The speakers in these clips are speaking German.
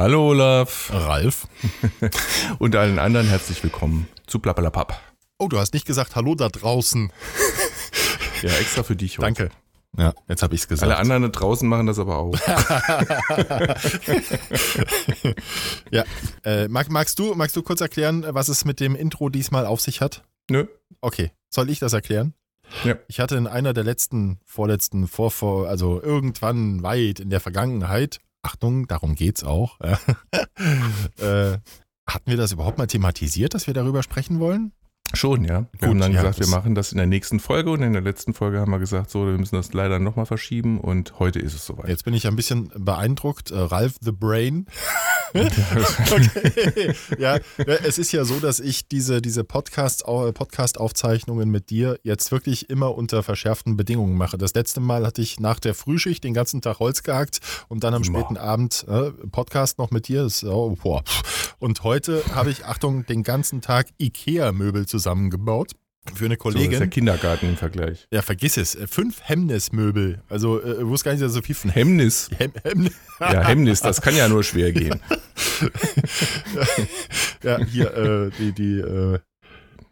Hallo Olaf. Ralf. Und allen anderen herzlich willkommen zu Plappalapapp. Oh, du hast nicht gesagt Hallo da draußen. Ja, extra für dich heute. Danke. Ja, jetzt habe ich es gesagt. Alle anderen da draußen machen das aber auch. ja, äh, mag, magst, du, magst du kurz erklären, was es mit dem Intro diesmal auf sich hat? Nö. Okay, soll ich das erklären? Ja. Ich hatte in einer der letzten, vorletzten, vorvor, also irgendwann weit in der Vergangenheit, Achtung, darum geht's auch, äh, hatten wir das überhaupt mal thematisiert, dass wir darüber sprechen wollen? Schon, ja. Wir Gut, haben dann ja, gesagt, wir machen das in der nächsten Folge und in der letzten Folge haben wir gesagt, so, wir müssen das leider nochmal verschieben und heute ist es soweit. Jetzt bin ich ein bisschen beeindruckt. Äh, Ralf the Brain. okay. Ja, äh, es ist ja so, dass ich diese, diese Podcast, äh, Podcast-Aufzeichnungen mit dir jetzt wirklich immer unter verschärften Bedingungen mache. Das letzte Mal hatte ich nach der Frühschicht den ganzen Tag Holz gehackt und dann am Boah. späten Abend äh, Podcast noch mit dir. Das, oh. Und heute habe ich, Achtung, den ganzen Tag Ikea-Möbel zusammengebaut. Für eine so, das ist Kollegin. der Kindergarten im Vergleich. ja, vergiss es. Äh, Fünf Hemmnismöbel. Also, äh, ich wusste gar nicht, dass so viel von Hemmnis. Hem Hemmnis. Ja, Hemmnis, das kann ja nur schwer gehen. Ja, hier, äh, die, die, äh,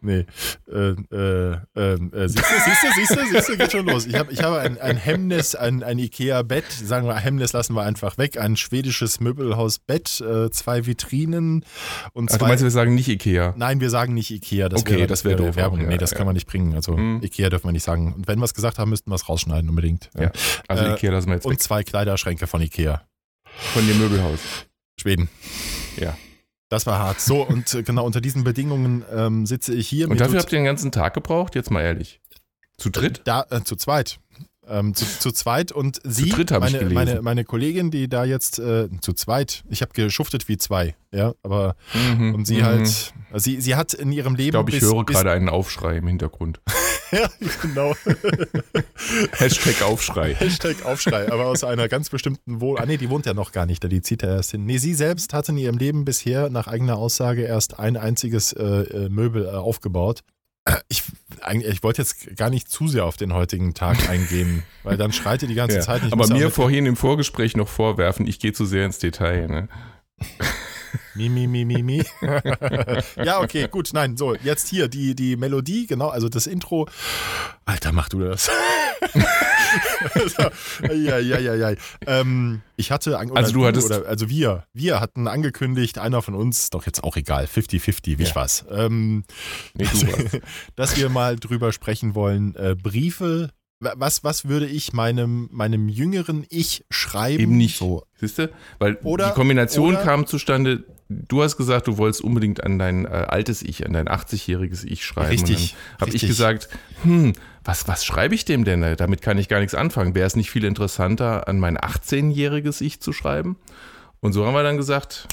nee, äh, äh, äh, äh, siehst du, siehst du, siehst du, siehst du, geht schon los. Ich habe ich habe ein, ein Hemmnis, ein, ein Ikea-Bett, sagen wir, Hemmnis lassen wir einfach weg, ein schwedisches Möbelhaus-Bett, äh, zwei Vitrinen und Ach, du zwei... meinst, wir sagen nicht Ikea? Nein, wir sagen nicht Ikea, das Okay, wäre das wär doof Werbung. nee, das ja. kann man nicht bringen. Also Hm. Ikea dürfen wir nicht sagen. Und wenn wir es gesagt haben, müssten wir es rausschneiden unbedingt. Ja. Also Äh, Ikea lassen wir jetzt Und weg. zwei Kleiderschränke von Ikea. Von dem Möbelhaus. Schweden. Ja. Das war hart. So, und äh, genau unter diesen Bedingungen ähm, sitze ich hier. Und dafür habt ihr den ganzen Tag gebraucht? Jetzt mal ehrlich. Zu dritt? Da, äh, zu zweit. Ähm, zu, zu zweit und sie, meine, meine, meine Kollegin, die da jetzt äh, zu zweit, ich habe geschuftet wie zwei, ja, aber Mhm. und sie Mhm. halt, sie, sie hat in ihrem Leben Ich glaube, ich bis, höre bis, gerade einen Aufschrei im Hintergrund. ja, genau, Hashtag Aufschrei. Hashtag Aufschrei, aber aus einer ganz bestimmten Wohl, ah nee, die wohnt ja noch gar nicht, da die zieht ja erst hin. Nee, sie selbst hat in ihrem Leben bisher nach eigener Aussage erst ein einziges äh, äh, Möbel äh, aufgebaut. Äh, Ich, ich wollte jetzt gar nicht zu sehr auf den heutigen Tag eingehen, weil dann schreit ihr die ganze Ja. Zeit. Ich Aber mir vorhin im Vorgespräch noch vorwerfen, ich gehe zu sehr ins Detail. Ne? Mi, mi, mi, mi, mi. ja, okay, gut. Nein, so, jetzt hier die, die Melodie, genau, also das Intro. Alter, mach du das. so, ja, ja, ja, ja. Ähm, ich hatte, an- oder Also du hattest- Oder, also wir, wir hatten angekündigt, einer von uns, doch jetzt auch egal, 50-50, wie ich Ja. was, ähm, Nee, warst. dass wir mal drüber sprechen wollen. Äh, Briefe, was, was würde ich meinem, meinem jüngeren Ich schreiben? Eben nicht. So, Siehst du? Weil Oder- die Kombination oder- kam zustande, du hast gesagt, du wolltest unbedingt an dein äh, altes Ich, an dein 80-jähriges Ich schreiben. Richtig, Habe ich gesagt, hm, was, was schreibe ich dem denn? Damit kann ich gar nichts anfangen. Wäre es nicht viel interessanter, an mein 18-jähriges Ich zu schreiben? Und so haben wir dann gesagt,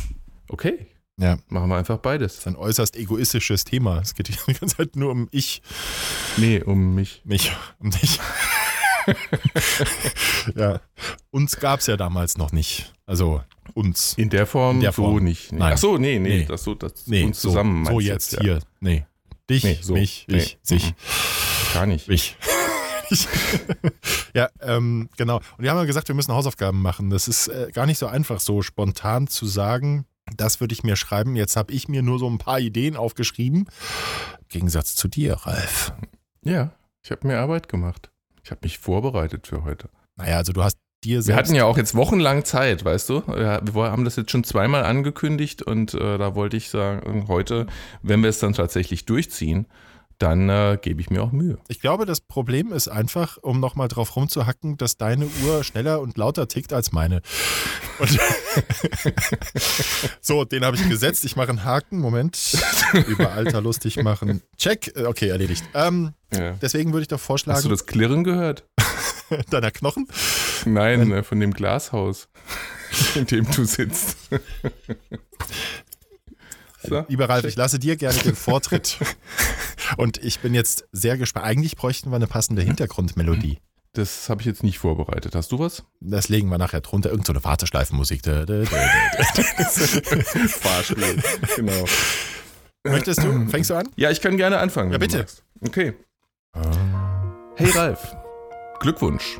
okay, ja. machen wir einfach beides. Das ist ein äußerst egoistisches Thema. Es geht die ganze Zeit nur um ich, Nee, um mich. mich, um dich. ja. Uns gab es ja damals noch nicht. Also uns. In der Form, In der so Form. nicht. Nee. Nein. Ach so, nee, nee, Nee. das so, das Nee, uns so, zusammen. so jetzt ja. hier. Nee. Dich, Nee, so. mich, Nee. ich, sich, Mhm. Gar nicht. ich. Ich. ja, ähm, genau. Und wir haben ja gesagt, wir müssen Hausaufgaben machen. Das ist äh, gar nicht so einfach, so spontan zu sagen, das würde ich mir schreiben. Jetzt habe ich mir nur so ein paar Ideen aufgeschrieben. Im Gegensatz zu dir, Ralf. Ja, ich habe mir Arbeit gemacht. Ich habe mich vorbereitet für heute. Naja, also du hast dir Wir selbst hatten ja auch jetzt wochenlang Zeit, weißt du? Wir wir haben das jetzt schon zweimal angekündigt und äh, da wollte ich sagen, heute, wenn wir es dann tatsächlich durchziehen, dann äh, gebe ich mir auch Mühe. Ich glaube, das Problem ist einfach, um nochmal drauf rumzuhacken, dass deine Uhr schneller und lauter tickt als meine. Und so, den habe ich gesetzt. Ich mache einen Haken. Moment. Über Alter lustig machen. Check. Äh, Okay, erledigt. Ähm, Ja. deswegen würde ich doch Hast du vorschlagen, das Klirren gehört? deiner Knochen. Nein, äh, von dem Glashaus, in dem du sitzt. So, Lieber Ralf, ich lasse dir gerne den Vortritt. Und ich bin jetzt sehr gespannt. Eigentlich bräuchten wir eine passende Hintergrundmelodie. das habe ich jetzt nicht vorbereitet. Hast du was? Das legen wir nachher drunter. Irgend so eine Warteschleifenmusik. Fahrspiel. genau. Möchtest du? Fängst du an? Ja, ich kann gerne anfangen. Ja, bitte. Okay. Hey Ralf, Glückwunsch.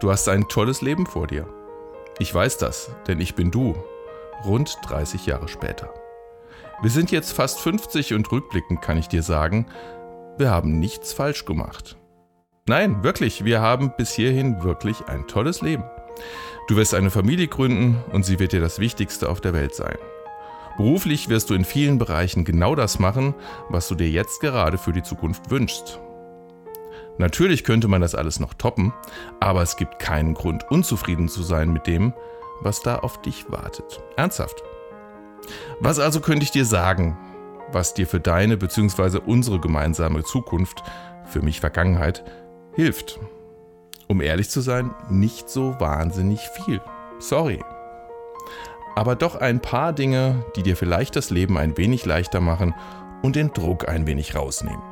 Du hast ein tolles Leben vor dir. Ich weiß das, denn ich bin du. rund 30 Jahre später. Wir sind jetzt fast 50 und rückblickend kann ich dir sagen, wir haben nichts falsch gemacht. Nein, wirklich, wir haben bis hierhin wirklich ein tolles Leben. Du wirst eine Familie gründen und sie wird dir das Wichtigste auf der Welt sein. Beruflich wirst du in vielen Bereichen genau das machen, was du dir jetzt gerade für die Zukunft wünschst. Natürlich könnte man das alles noch toppen, aber es gibt keinen Grund, unzufrieden zu sein mit dem, was da auf dich wartet. Ernsthaft. Was also könnte ich dir sagen, was dir für deine bzw. unsere gemeinsame Zukunft, für mich Vergangenheit, hilft? Um ehrlich zu sein, nicht so wahnsinnig viel. Sorry. Aber doch ein paar Dinge, die dir vielleicht das Leben ein wenig leichter machen und den Druck ein wenig rausnehmen.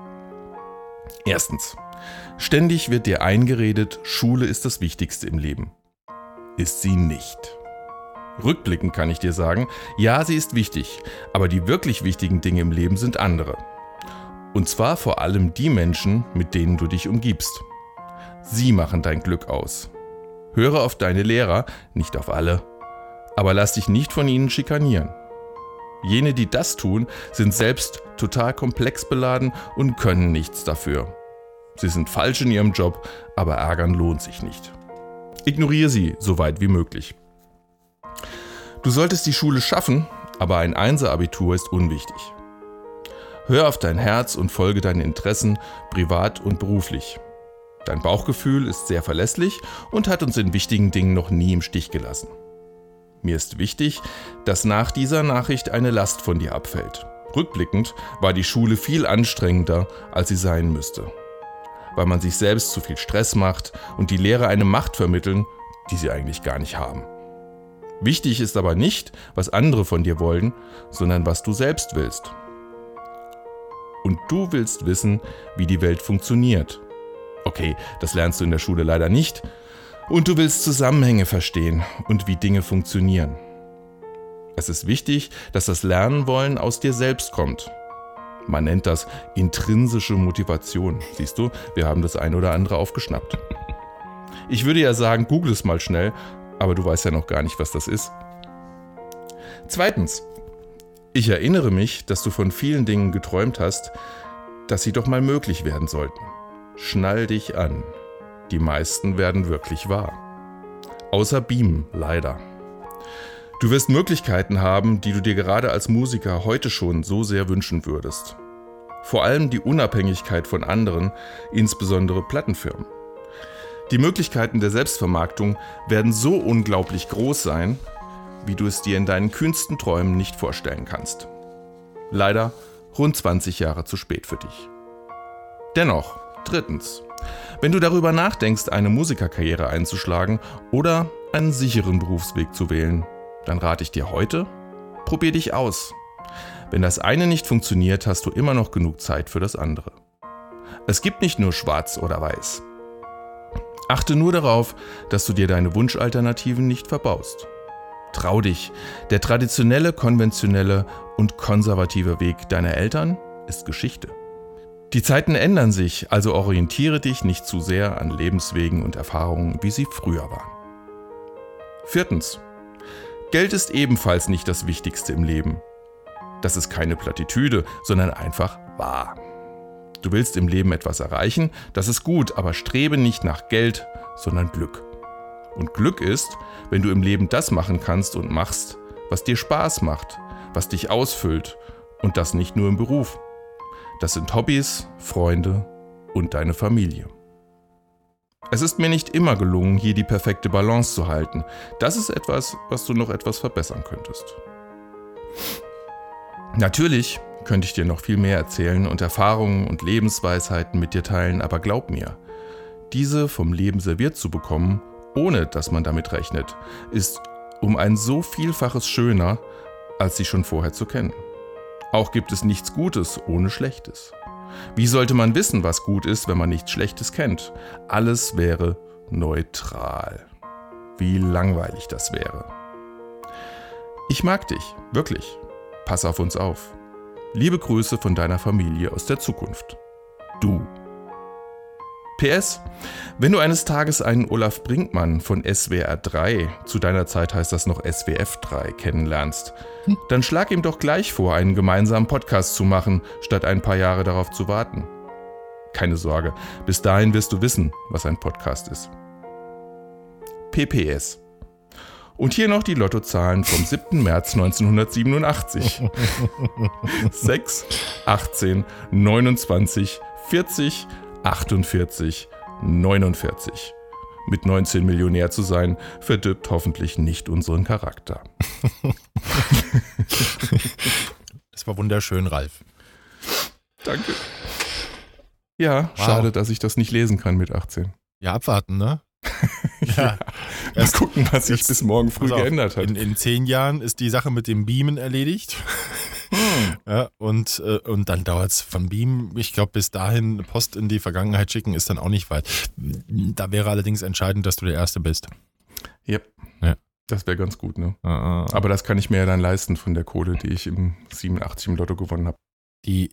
Erstens. Ständig wird dir eingeredet, Schule ist das Wichtigste im Leben. Ist sie nicht. Rückblickend kann ich dir sagen, ja, sie ist wichtig, aber die wirklich wichtigen Dinge im Leben sind andere. Und zwar vor allem die Menschen, mit denen du dich umgibst. Sie machen dein Glück aus. Höre auf deine Lehrer, nicht auf alle, aber lass dich nicht von ihnen schikanieren. Jene, die das tun, sind selbst total komplex beladen und können nichts dafür. Sie sind falsch in ihrem Job, aber ärgern lohnt sich nicht. Ignoriere sie so weit wie möglich. Du solltest die Schule schaffen, aber ein Einser-Abitur ist unwichtig. Hör auf dein Herz und folge deinen Interessen, privat und beruflich. Dein Bauchgefühl ist sehr verlässlich und hat uns in wichtigen Dingen noch nie im Stich gelassen. Mir ist wichtig, dass nach dieser Nachricht eine Last von dir abfällt. Rückblickend war die Schule viel anstrengender, als sie sein müsste weil man sich selbst zu viel Stress macht und die Lehrer eine Macht vermitteln, die sie eigentlich gar nicht haben. Wichtig ist aber nicht, was andere von dir wollen, sondern was du selbst willst. Und du willst wissen, wie die Welt funktioniert. Okay, das lernst du in der Schule leider nicht. Und du willst Zusammenhänge verstehen und wie Dinge funktionieren. Es ist wichtig, dass das Lernen wollen aus dir selbst kommt man nennt das intrinsische Motivation. Siehst du, wir haben das eine oder andere aufgeschnappt. Ich würde ja sagen, google es mal schnell, aber du weißt ja noch gar nicht, was das ist. Zweitens, ich erinnere mich, dass du von vielen Dingen geträumt hast, dass sie doch mal möglich werden sollten. Schnall dich an. Die meisten werden wirklich wahr. Außer Beam, leider. Du wirst Möglichkeiten haben, die du dir gerade als Musiker heute schon so sehr wünschen würdest. Vor allem die Unabhängigkeit von anderen, insbesondere Plattenfirmen. Die Möglichkeiten der Selbstvermarktung werden so unglaublich groß sein, wie du es dir in deinen kühnsten Träumen nicht vorstellen kannst. Leider rund 20 Jahre zu spät für dich. Dennoch, drittens, wenn du darüber nachdenkst, eine Musikerkarriere einzuschlagen oder einen sicheren Berufsweg zu wählen, dann rate ich dir heute, probier dich aus. Wenn das eine nicht funktioniert, hast du immer noch genug Zeit für das andere. Es gibt nicht nur schwarz oder weiß. Achte nur darauf, dass du dir deine Wunschalternativen nicht verbaust. Trau dich, der traditionelle, konventionelle und konservative Weg deiner Eltern ist Geschichte. Die Zeiten ändern sich, also orientiere dich nicht zu sehr an Lebenswegen und Erfahrungen, wie sie früher waren. Viertens. Geld ist ebenfalls nicht das Wichtigste im Leben. Das ist keine Plattitüde, sondern einfach wahr. Du willst im Leben etwas erreichen, das ist gut, aber strebe nicht nach Geld, sondern Glück. Und Glück ist, wenn du im Leben das machen kannst und machst, was dir Spaß macht, was dich ausfüllt und das nicht nur im Beruf. Das sind Hobbys, Freunde und deine Familie. Es ist mir nicht immer gelungen, hier die perfekte Balance zu halten. Das ist etwas, was du noch etwas verbessern könntest. Natürlich könnte ich dir noch viel mehr erzählen und Erfahrungen und Lebensweisheiten mit dir teilen, aber glaub mir, diese vom Leben serviert zu bekommen, ohne dass man damit rechnet, ist um ein so vielfaches schöner, als sie schon vorher zu kennen. Auch gibt es nichts Gutes ohne Schlechtes. Wie sollte man wissen, was gut ist, wenn man nichts Schlechtes kennt? Alles wäre neutral. Wie langweilig das wäre. Ich mag dich, wirklich. Pass auf uns auf. Liebe Grüße von deiner Familie aus der Zukunft. Du. PS, wenn du eines Tages einen Olaf Brinkmann von SWR 3, zu deiner Zeit heißt das noch SWF 3, kennenlernst, dann schlag ihm doch gleich vor, einen gemeinsamen Podcast zu machen, statt ein paar Jahre darauf zu warten. Keine Sorge, bis dahin wirst du wissen, was ein Podcast ist. PPS. Und hier noch die Lottozahlen vom 7. März 1987. 6, 18, 29, 40, 48, 49. Mit 19 Millionär zu sein, verdirbt hoffentlich nicht unseren Charakter. Das war wunderschön, Ralf. Danke. Ja, Wow. schade, dass ich das nicht lesen kann mit 18. Ja, abwarten, ne? Ja. Mal gucken, was sich bis morgen früh auf, geändert hat. In, in zehn Jahren ist die Sache mit dem Beamen erledigt. Hm. Ja, und, äh, und dann dauert es von Beam, ich glaube, bis dahin Post in die Vergangenheit schicken, ist dann auch nicht weit. Da wäre allerdings entscheidend, dass du der Erste bist. Yep. Ja. Das wäre ganz gut, ne? Aber Aber das kann ich mir ja dann leisten von der Kohle, die ich im 87 im Lotto gewonnen habe. die.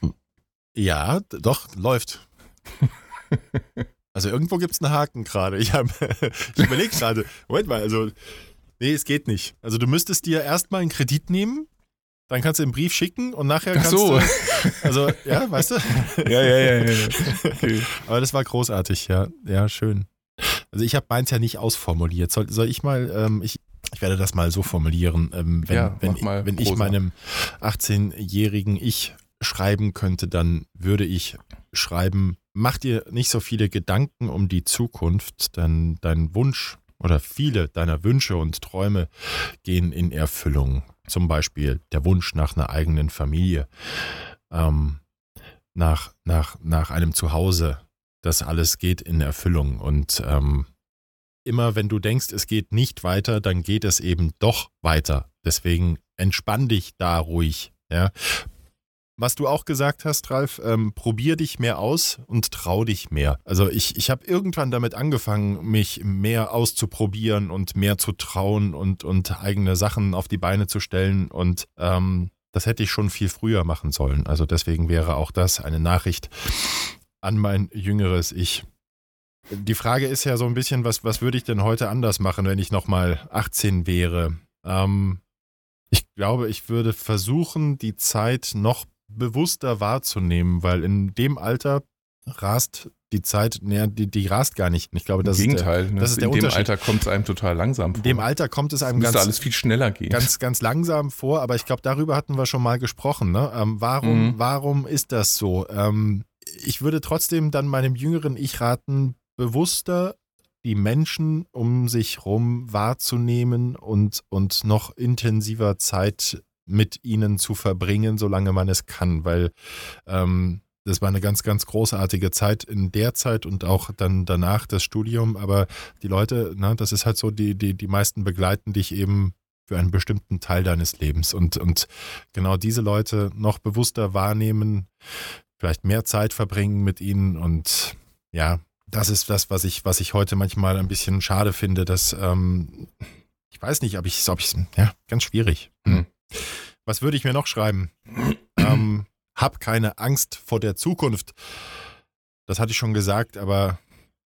ja, doch, läuft. Also irgendwo gibt es einen Haken gerade. Ich, hab- ich überlege gerade, Moment mal, also, nee, es geht nicht. Also du müsstest dir erstmal einen Kredit nehmen, dann kannst du den Brief schicken und nachher Ach kannst so. du. Also, ja, weißt du? Ja, ja, ja, ja. Okay. Aber das war großartig, ja. Ja, schön. Also ich habe meins ja nicht ausformuliert. Soll, soll ich mal, ähm, ich, ich werde das mal so formulieren, ähm, wenn, Ja, wenn, wenn ich meinem 18-jährigen Ich schreiben könnte, dann würde ich schreiben, mach dir nicht so viele Gedanken um die Zukunft, denn dein Wunsch oder viele deiner Wünsche und Träume gehen in Erfüllung. Zum Beispiel der Wunsch nach einer eigenen Familie, ähm, nach, nach, nach einem Zuhause. Das alles geht in Erfüllung. Und ähm, immer wenn du denkst, es geht nicht weiter, dann geht es eben doch weiter. Deswegen entspann dich da ruhig. Ja. Was du auch gesagt hast, Ralf, ähm, probier dich mehr aus und trau dich mehr. Also ich, ich habe irgendwann damit angefangen, mich mehr auszuprobieren und mehr zu trauen und, und eigene Sachen auf die Beine zu stellen. Und ähm, das hätte ich schon viel früher machen sollen. Also deswegen wäre auch das eine Nachricht an mein jüngeres Ich. Die Frage ist ja so ein bisschen, was, was würde ich denn heute anders machen, wenn ich nochmal 18 wäre? Ähm, ich glaube, ich würde versuchen, die Zeit noch bewusster wahrzunehmen, weil in dem Alter rast die Zeit, ne, die, die rast gar nicht. Ich glaube, das Im ist der, Gegenteil. ne? das ist der in dem Unterschied. Alter kommt es einem total langsam vor. in dem Alter kommt es einem müsste ganz, alles viel schneller gehen. ganz, ganz langsam vor, aber ich glaube, darüber hatten wir schon mal gesprochen. Ne? Ähm, warum, Mhm. warum ist das so? Ähm, ich würde trotzdem dann meinem jüngeren Ich raten, bewusster die Menschen um sich rum wahrzunehmen und, und noch intensiver Zeit mit ihnen zu verbringen, solange man es kann, weil ähm, das war eine ganz, ganz großartige Zeit in der Zeit und auch dann danach das Studium. Aber die Leute, na, das ist halt so, die, die, die meisten begleiten dich eben für einen bestimmten Teil deines Lebens. Und, und genau diese Leute noch bewusster wahrnehmen, vielleicht mehr Zeit verbringen mit ihnen. Und ja, das ist das, was ich, was ich heute manchmal ein bisschen schade finde, dass ähm, ich weiß nicht, ob ich ob ich ja, ganz schwierig. Hm. Was würde ich mir noch schreiben? ähm, hab keine Angst vor der Zukunft. Das hatte ich schon gesagt, aber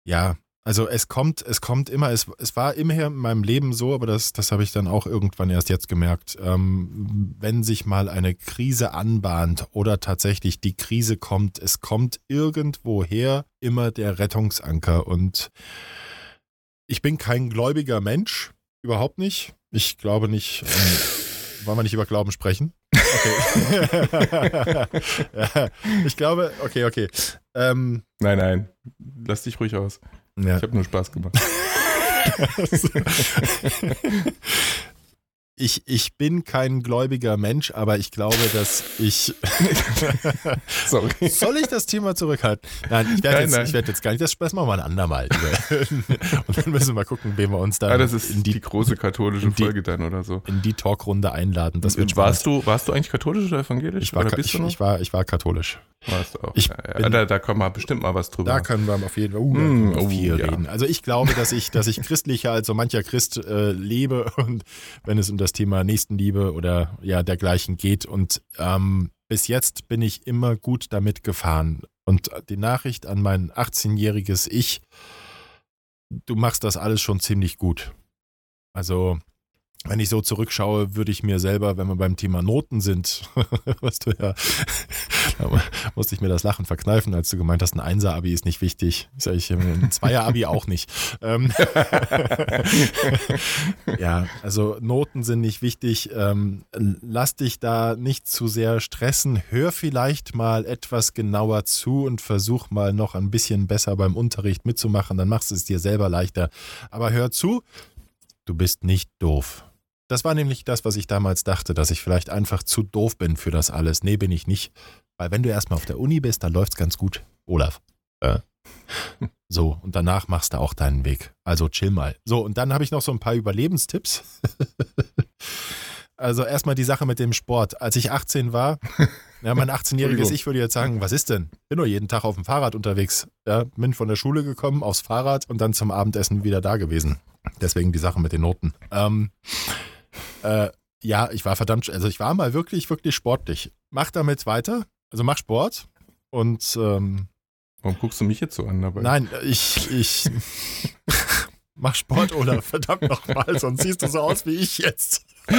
ja, also es kommt, es kommt immer, es, es war immer in meinem Leben so, aber das, das habe ich dann auch irgendwann erst jetzt gemerkt. Ähm, wenn sich mal eine Krise anbahnt oder tatsächlich die Krise kommt, es kommt irgendwoher immer der Rettungsanker. Und ich bin kein gläubiger Mensch, überhaupt nicht. Ich glaube nicht. Ähm, wollen wir nicht über Glauben sprechen? Okay. ja, ich glaube, okay, okay. Ähm, Nein, nein. Lass dich ruhig aus. ja. Ich habe nur Spaß gemacht. Ich, ich bin kein gläubiger Mensch, aber ich glaube, dass ich. Sorry. Soll ich das Thema zurückhalten? Nein, ich werde jetzt, nein. ich werd jetzt gar nicht. Das, machen wir ein andermal. Und dann müssen wir mal gucken, wen wir uns dann Ah, das ist in, die, die, große katholische die- Folge dann oder so. in die Talkrunde einladen. Das warst, du, warst du eigentlich katholisch oder evangelisch? ich war, oder ich, du noch? ich, war, ich war katholisch. warst du auch. ich ja, ja. bin- da, da können wir bestimmt mal was drüber. Da können wir auf jeden Fall uh, da Mm, oh, viel ja. reden. Also ich glaube, dass ich, dass ich christlicher als so mancher Christ äh, lebe und wenn es um das Thema Nächstenliebe oder ja dergleichen geht. Und ähm, bis jetzt bin ich immer gut damit gefahren. Und die Nachricht an mein 18-jähriges Ich, du machst das alles schon ziemlich gut. Also wenn ich so zurückschaue, würde ich mir selber, wenn wir beim Thema Noten sind, was du ja, musste ich mir das Lachen verkneifen, als du gemeint hast, ein Einser-Abi ist nicht wichtig. Sag ich, ein Zweier-Abi auch nicht. Ähm, ja, also Noten sind nicht wichtig. Ähm, lass dich da nicht zu sehr stressen. Hör vielleicht mal etwas genauer zu und versuch mal noch ein bisschen besser beim Unterricht mitzumachen. Dann machst du es dir selber leichter. Aber hör zu, du bist nicht doof. Das war nämlich das, was ich damals dachte, dass ich vielleicht einfach zu doof bin für das alles. Nee, bin ich nicht. Weil wenn du erstmal auf der Uni bist, dann läuft's ganz gut. Olaf. Äh. So, und danach machst du auch deinen Weg. Also chill mal. So, und dann habe ich noch so ein paar Überlebenstipps. also erstmal die Sache mit dem Sport. Als ich 18 war, ja, mein 18-jähriges Ich würde jetzt sagen, was ist denn? Bin nur jeden Tag auf dem Fahrrad unterwegs. Ja, bin von der Schule gekommen, aufs Fahrrad und dann zum Abendessen wieder da gewesen. Deswegen die Sache mit den Noten. Ähm, äh, ja, ich war verdammt, also ich war mal wirklich, wirklich sportlich. Mach damit weiter. Also mach Sport und ähm, Warum guckst du mich jetzt so an dabei? Nein, ich, ich mach Sport oder verdammt nochmal, sonst siehst du so aus wie ich jetzt.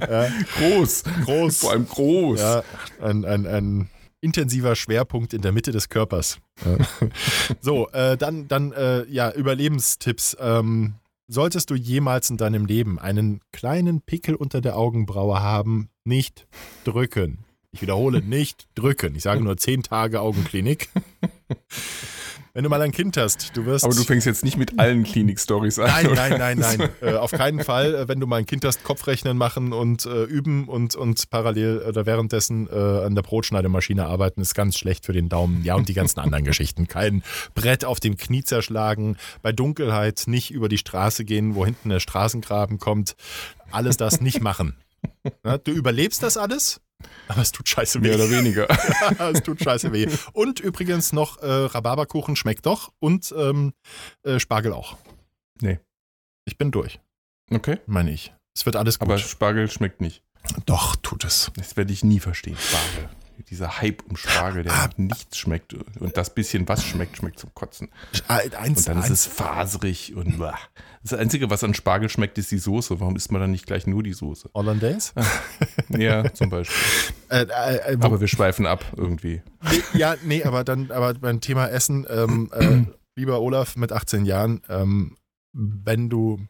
ja. Groß. Groß. Vor allem groß. Ja, ein, ein, ein intensiver Schwerpunkt in der Mitte des Körpers. Ja. so, äh, dann, dann äh, ja, Überlebenstipps. Ähm, Solltest du jemals in deinem Leben einen kleinen Pickel unter der Augenbraue haben, nicht drücken. Ich wiederhole, nicht drücken. Ich sage nur zehn Tage Augenklinik. Wenn du mal ein Kind hast, du wirst. Aber du fängst jetzt nicht mit allen Klinik-Stories an. Nein, nein, nein, nein. äh, auf keinen Fall. Äh, wenn du mal ein Kind hast, Kopfrechnen machen und äh, üben und, und parallel oder währenddessen äh, an der Brotschneidemaschine arbeiten, ist ganz schlecht für den Daumen. Ja, und die ganzen anderen Geschichten. Kein Brett auf dem Knie zerschlagen, bei Dunkelheit nicht über die Straße gehen, wo hinten der Straßengraben kommt. Alles das nicht machen. Ja, du überlebst das alles, aber es tut scheiße weh. Mehr oder weniger. ja, es tut scheiße weh. Und übrigens noch äh, Rhabarberkuchen schmeckt doch und ähm, äh, Spargel auch. Nee. Ich bin durch. Okay. Meine ich. Es wird alles gut. Aber Spargel schmeckt nicht. Doch, tut es. Das werde ich nie verstehen. Spargel dieser Hype um Spargel, der ah. nichts schmeckt. Und das bisschen, was schmeckt, schmeckt zum Kotzen. Ah, eins, und dann eins. ist es faserig und bah. Das Einzige, was an Spargel schmeckt, ist die Soße. Warum isst man dann nicht gleich nur die Soße? Hollandaise? ja, zum Beispiel. Äh, äh, äh, aber wir schweifen ab irgendwie. Nee, ja, nee, aber dann, aber beim Thema Essen, ähm, äh, lieber Olaf mit 18 Jahren, ähm, wenn du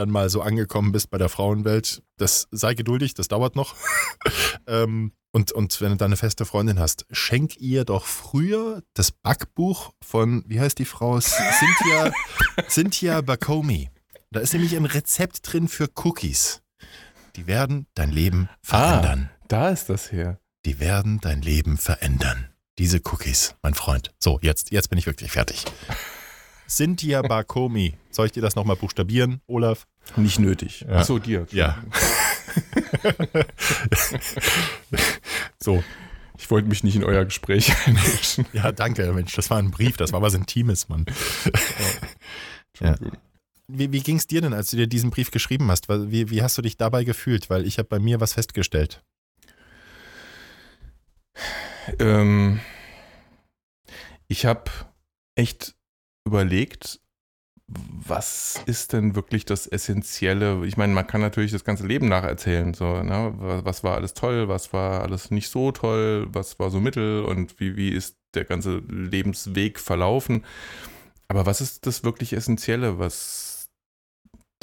dann mal so angekommen bist bei der Frauenwelt, das sei geduldig, das dauert noch. ähm, und, und wenn du da eine feste Freundin hast, schenk ihr doch früher das Backbuch von, wie heißt die Frau? Cynthia, Cynthia Bakomi. Da ist nämlich ein Rezept drin für Cookies. Die werden dein Leben verändern. Ah, da ist das her. Die werden dein Leben verändern. Diese Cookies, mein Freund. So, jetzt, jetzt bin ich wirklich fertig. Cynthia Bakomi. Soll ich dir das nochmal buchstabieren, Olaf? Nicht nötig. Ja. Achso, dir. Ja. so. Ich wollte mich nicht in euer Gespräch einmischen. Ja, danke, Mensch. Das war ein Brief, das war was Intimes, Mann. Ja. Wie, wie ging es dir denn, als du dir diesen Brief geschrieben hast? Wie, wie hast du dich dabei gefühlt? Weil ich habe bei mir was festgestellt. Ähm, ich habe echt überlegt, was ist denn wirklich das Essentielle? Ich meine, man kann natürlich das ganze Leben nacherzählen. So, ne? Was war alles toll, was war alles nicht so toll, was war so mittel und wie, wie ist der ganze Lebensweg verlaufen. Aber was ist das wirklich Essentielle, was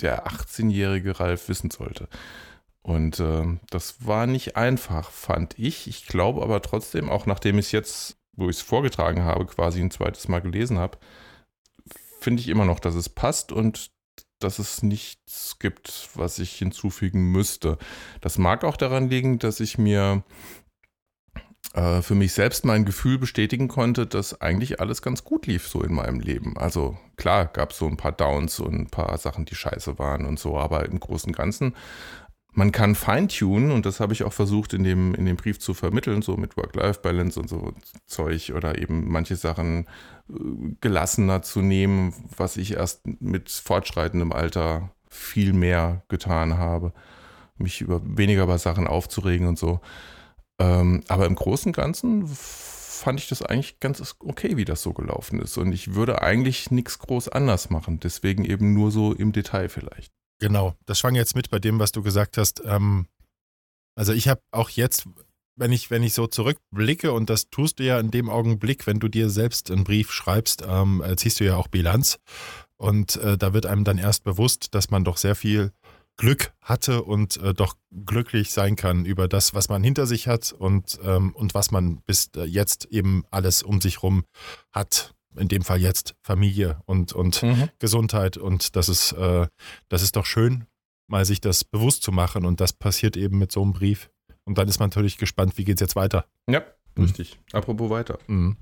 der 18-jährige Ralf wissen sollte? Und äh, das war nicht einfach, fand ich. Ich glaube aber trotzdem, auch nachdem ich es jetzt, wo ich es vorgetragen habe, quasi ein zweites Mal gelesen habe, finde ich immer noch, dass es passt und dass es nichts gibt, was ich hinzufügen müsste. Das mag auch daran liegen, dass ich mir äh, für mich selbst mein Gefühl bestätigen konnte, dass eigentlich alles ganz gut lief so in meinem Leben. Also klar gab es so ein paar Downs und ein paar Sachen, die scheiße waren und so, aber im Großen und Ganzen man kann feintunen und das habe ich auch versucht in dem, in dem Brief zu vermitteln, so mit Work-Life-Balance und so Zeug oder eben manche Sachen äh, gelassener zu nehmen, was ich erst mit fortschreitendem Alter viel mehr getan habe, mich über weniger über Sachen aufzuregen und so. Ähm, aber im Großen und Ganzen fand ich das eigentlich ganz okay, wie das so gelaufen ist. Und ich würde eigentlich nichts groß anders machen. Deswegen eben nur so im Detail vielleicht. Genau, das schwang jetzt mit bei dem, was du gesagt hast. Ähm, also ich habe auch jetzt, wenn ich, wenn ich so zurückblicke, und das tust du ja in dem Augenblick, wenn du dir selbst einen Brief schreibst, ähm, ziehst du ja auch Bilanz. Und äh, da wird einem dann erst bewusst, dass man doch sehr viel Glück hatte und äh, doch glücklich sein kann über das, was man hinter sich hat und, ähm, und was man bis äh, jetzt eben alles um sich rum hat. In dem Fall jetzt Familie und, und mhm. Gesundheit. Und das ist, äh, das ist doch schön, mal sich das bewusst zu machen. Und das passiert eben mit so einem Brief. Und dann ist man natürlich gespannt, wie geht es jetzt weiter. Ja, mhm. richtig. Apropos weiter. Mhm.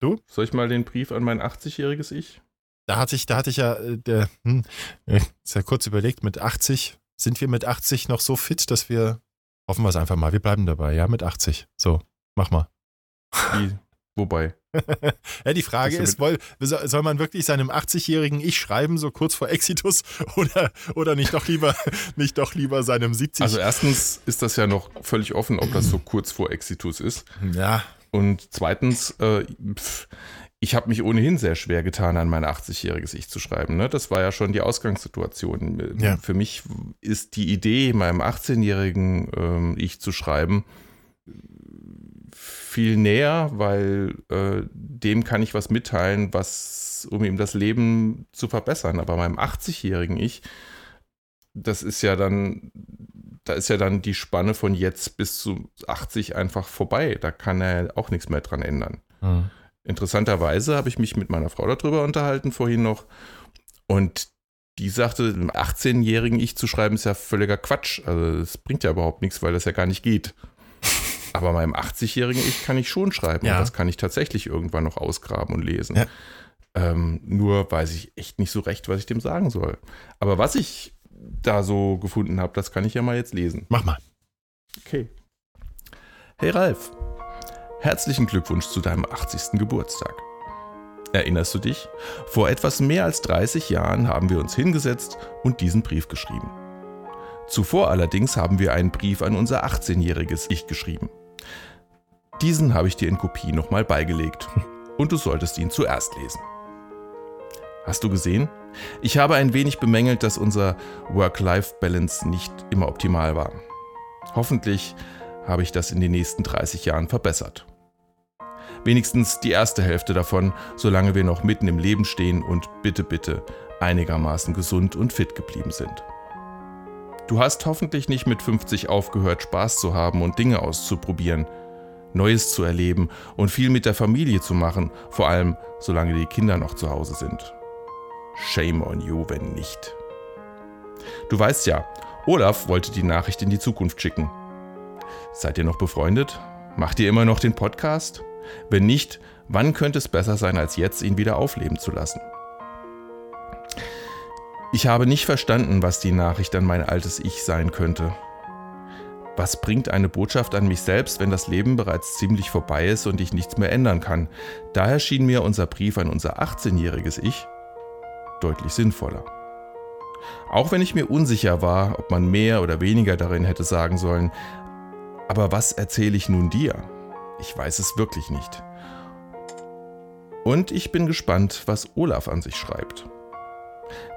Du? Soll ich mal den Brief an mein 80-jähriges Ich? Da hatte ich, da hatte ich ja, äh, der, hm, ist ja kurz überlegt, mit 80, sind wir mit 80 noch so fit, dass wir, hoffen wir es einfach mal, wir bleiben dabei, ja, mit 80. So, mach mal. Wie, wobei? ja, die Frage ist, soll, soll man wirklich seinem 80-jährigen Ich schreiben, so kurz vor Exitus, oder, oder nicht doch lieber, nicht doch lieber seinem 70 Also erstens ist das ja noch völlig offen, ob das so kurz vor Exitus ist. Ja. Und zweitens, äh, pff, ich habe mich ohnehin sehr schwer getan, an mein 80-jähriges Ich zu schreiben. Ne? Das war ja schon die Ausgangssituation. Ja. Für mich ist die Idee, meinem 18-jährigen ähm, Ich zu schreiben, viel näher, weil äh, dem kann ich was mitteilen, was, um ihm das Leben zu verbessern. Aber meinem 80-jährigen Ich, das ist ja dann, da ist ja dann die Spanne von jetzt bis zu 80 einfach vorbei. Da kann er auch nichts mehr dran ändern. Mhm. Interessanterweise habe ich mich mit meiner Frau darüber unterhalten vorhin noch und die sagte, einem 18-jährigen Ich zu schreiben ist ja völliger Quatsch. Also es bringt ja überhaupt nichts, weil das ja gar nicht geht. Aber meinem 80-jährigen Ich kann ich schon schreiben ja. das kann ich tatsächlich irgendwann noch ausgraben und lesen. Ja. Ähm, nur weiß ich echt nicht so recht, was ich dem sagen soll. Aber was ich da so gefunden habe, das kann ich ja mal jetzt lesen. Mach mal. Okay. Hey Ralf, Herzlichen Glückwunsch zu deinem 80. Geburtstag. Erinnerst du dich? Vor etwas mehr als 30 Jahren haben wir uns hingesetzt und diesen Brief geschrieben. Zuvor allerdings haben wir einen Brief an unser 18-jähriges Ich geschrieben. Diesen habe ich dir in Kopie nochmal beigelegt und du solltest ihn zuerst lesen. Hast du gesehen? Ich habe ein wenig bemängelt, dass unser Work-Life-Balance nicht immer optimal war. Hoffentlich habe ich das in den nächsten 30 Jahren verbessert. Wenigstens die erste Hälfte davon, solange wir noch mitten im Leben stehen und bitte, bitte einigermaßen gesund und fit geblieben sind. Du hast hoffentlich nicht mit 50 aufgehört, Spaß zu haben und Dinge auszuprobieren, Neues zu erleben und viel mit der Familie zu machen, vor allem solange die Kinder noch zu Hause sind. Shame on you, wenn nicht. Du weißt ja, Olaf wollte die Nachricht in die Zukunft schicken. Seid ihr noch befreundet? Macht ihr immer noch den Podcast? Wenn nicht, wann könnte es besser sein, als jetzt ihn wieder aufleben zu lassen? Ich habe nicht verstanden, was die Nachricht an mein altes Ich sein könnte. Was bringt eine Botschaft an mich selbst, wenn das Leben bereits ziemlich vorbei ist und ich nichts mehr ändern kann? Daher schien mir unser Brief an unser 18-jähriges Ich deutlich sinnvoller. Auch wenn ich mir unsicher war, ob man mehr oder weniger darin hätte sagen sollen, aber was erzähle ich nun dir? Ich weiß es wirklich nicht. Und ich bin gespannt, was Olaf an sich schreibt.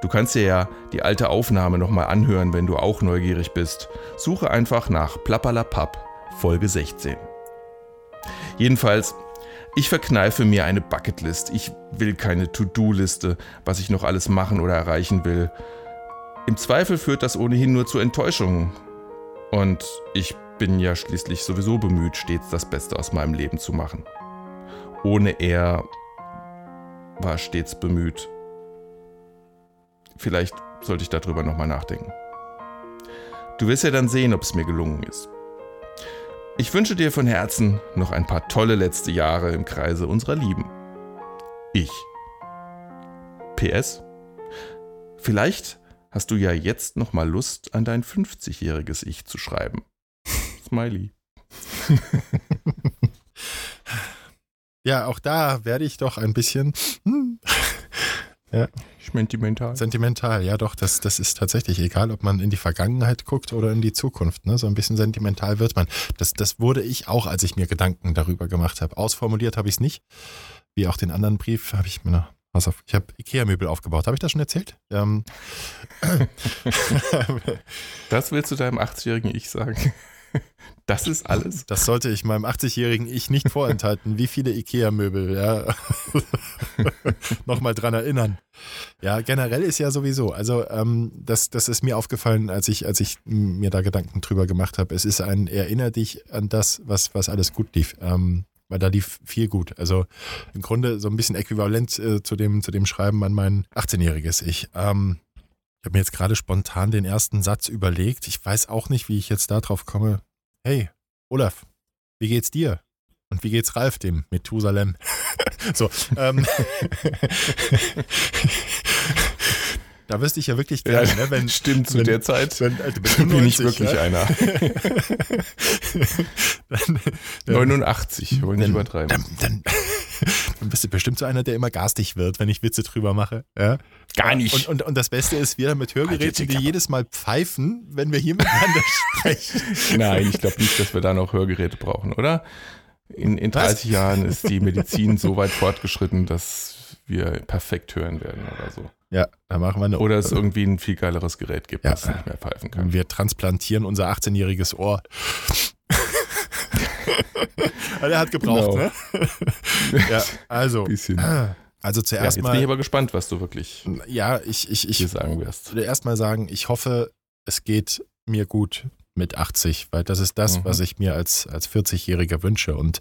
Du kannst dir ja die alte Aufnahme nochmal anhören, wenn du auch neugierig bist. Suche einfach nach Plappalapapp Folge 16. Jedenfalls, ich verkneife mir eine Bucketlist. Ich will keine To-Do-Liste, was ich noch alles machen oder erreichen will. Im Zweifel führt das ohnehin nur zu Enttäuschungen. Und ich bin ja schließlich sowieso bemüht, stets das Beste aus meinem Leben zu machen. Ohne er war stets bemüht. Vielleicht sollte ich darüber nochmal nachdenken. Du wirst ja dann sehen, ob es mir gelungen ist. Ich wünsche dir von Herzen noch ein paar tolle letzte Jahre im Kreise unserer Lieben. Ich. PS. Vielleicht hast du ja jetzt noch mal Lust, an dein 50-jähriges Ich zu schreiben. Smiley. ja, auch da werde ich doch ein bisschen. Hm. ja. Sentimental. Sentimental, ja doch, das, das ist tatsächlich egal, ob man in die Vergangenheit guckt oder in die Zukunft. Ne? So ein bisschen sentimental wird man. Das, das wurde ich auch, als ich mir Gedanken darüber gemacht habe. Ausformuliert habe ich es nicht. Wie auch den anderen Brief habe ich mir noch. Pass auf, ich habe Ikea-Möbel aufgebaut. Habe ich das schon erzählt? Ähm. das willst du deinem 80-jährigen Ich sagen? Das ist alles. Das sollte ich meinem 80-jährigen Ich nicht vorenthalten. Wie viele IKEA-Möbel, ja. Nochmal dran erinnern. Ja, generell ist ja sowieso. Also, ähm, das, das ist mir aufgefallen, als ich, als ich mir da Gedanken drüber gemacht habe. Es ist ein, erinner dich an das, was, was alles gut lief. Ähm, weil da lief viel gut. Also im Grunde so ein bisschen äquivalent äh, zu, dem, zu dem Schreiben an mein 18-jähriges Ich. Ähm, ich habe mir jetzt gerade spontan den ersten Satz überlegt. Ich weiß auch nicht, wie ich jetzt darauf komme. Hey, Olaf, wie geht's dir? Und wie geht's Ralf, dem Methusalem? so, ähm, da wüsste ich ja wirklich gerne, ja, ne, wenn. Stimmt, zu wenn, der Zeit wenn, also bin ich wirklich ja? einer. dann, 89, wollen nicht übertreiben. Dann, dann, dann, bist du bestimmt so einer, der immer garstig wird, wenn ich Witze drüber mache. Ja? Gar nicht. Und, und, und das Beste ist, wir mit Hörgeräten, die jedes Mal pfeifen, wenn wir hier miteinander sprechen. Nein, ich glaube nicht, dass wir da noch Hörgeräte brauchen, oder? In, in 30 Was? Jahren ist die Medizin so weit fortgeschritten, dass wir perfekt hören werden oder so. Ja, da machen wir eine. Oder es irgendwie ein viel geileres Gerät gibt, ja. das nicht mehr pfeifen kann. Wir transplantieren unser 18-jähriges Ohr. Er hat gebraucht, genau. ne? ja, also. Bisschen. Also zuerst ja, jetzt mal. bin ich aber gespannt, was du wirklich ja, ich, ich, ich sagen wirst. Ich würde erst mal sagen, ich hoffe, es geht mir gut mit 80, weil das ist das, mhm. was ich mir als, als 40-Jähriger wünsche. Und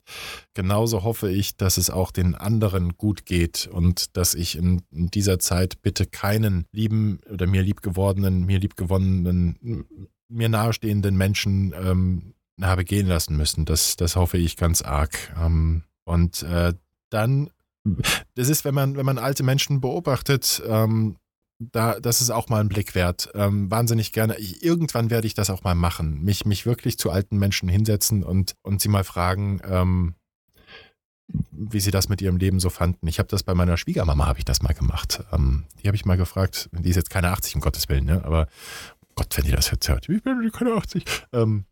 genauso hoffe ich, dass es auch den anderen gut geht und dass ich in, in dieser Zeit bitte keinen lieben oder mir liebgewordenen, mir liebgewonnenen, mir nahestehenden Menschen ähm, habe gehen lassen müssen. Das, das hoffe ich ganz arg. Ähm, und äh, dann, das ist, wenn man, wenn man alte Menschen beobachtet, ähm, da, das ist auch mal ein Blick wert. Ähm, wahnsinnig gerne. Ich, irgendwann werde ich das auch mal machen. Mich, mich wirklich zu alten Menschen hinsetzen und, und sie mal fragen, ähm, wie sie das mit ihrem Leben so fanden. Ich habe das bei meiner Schwiegermama, habe ich das mal gemacht. Ähm, die habe ich mal gefragt, die ist jetzt keine 80, um Gottes Willen, ne? aber Gott, wenn die das jetzt hört, ich bin keine 80. Ähm,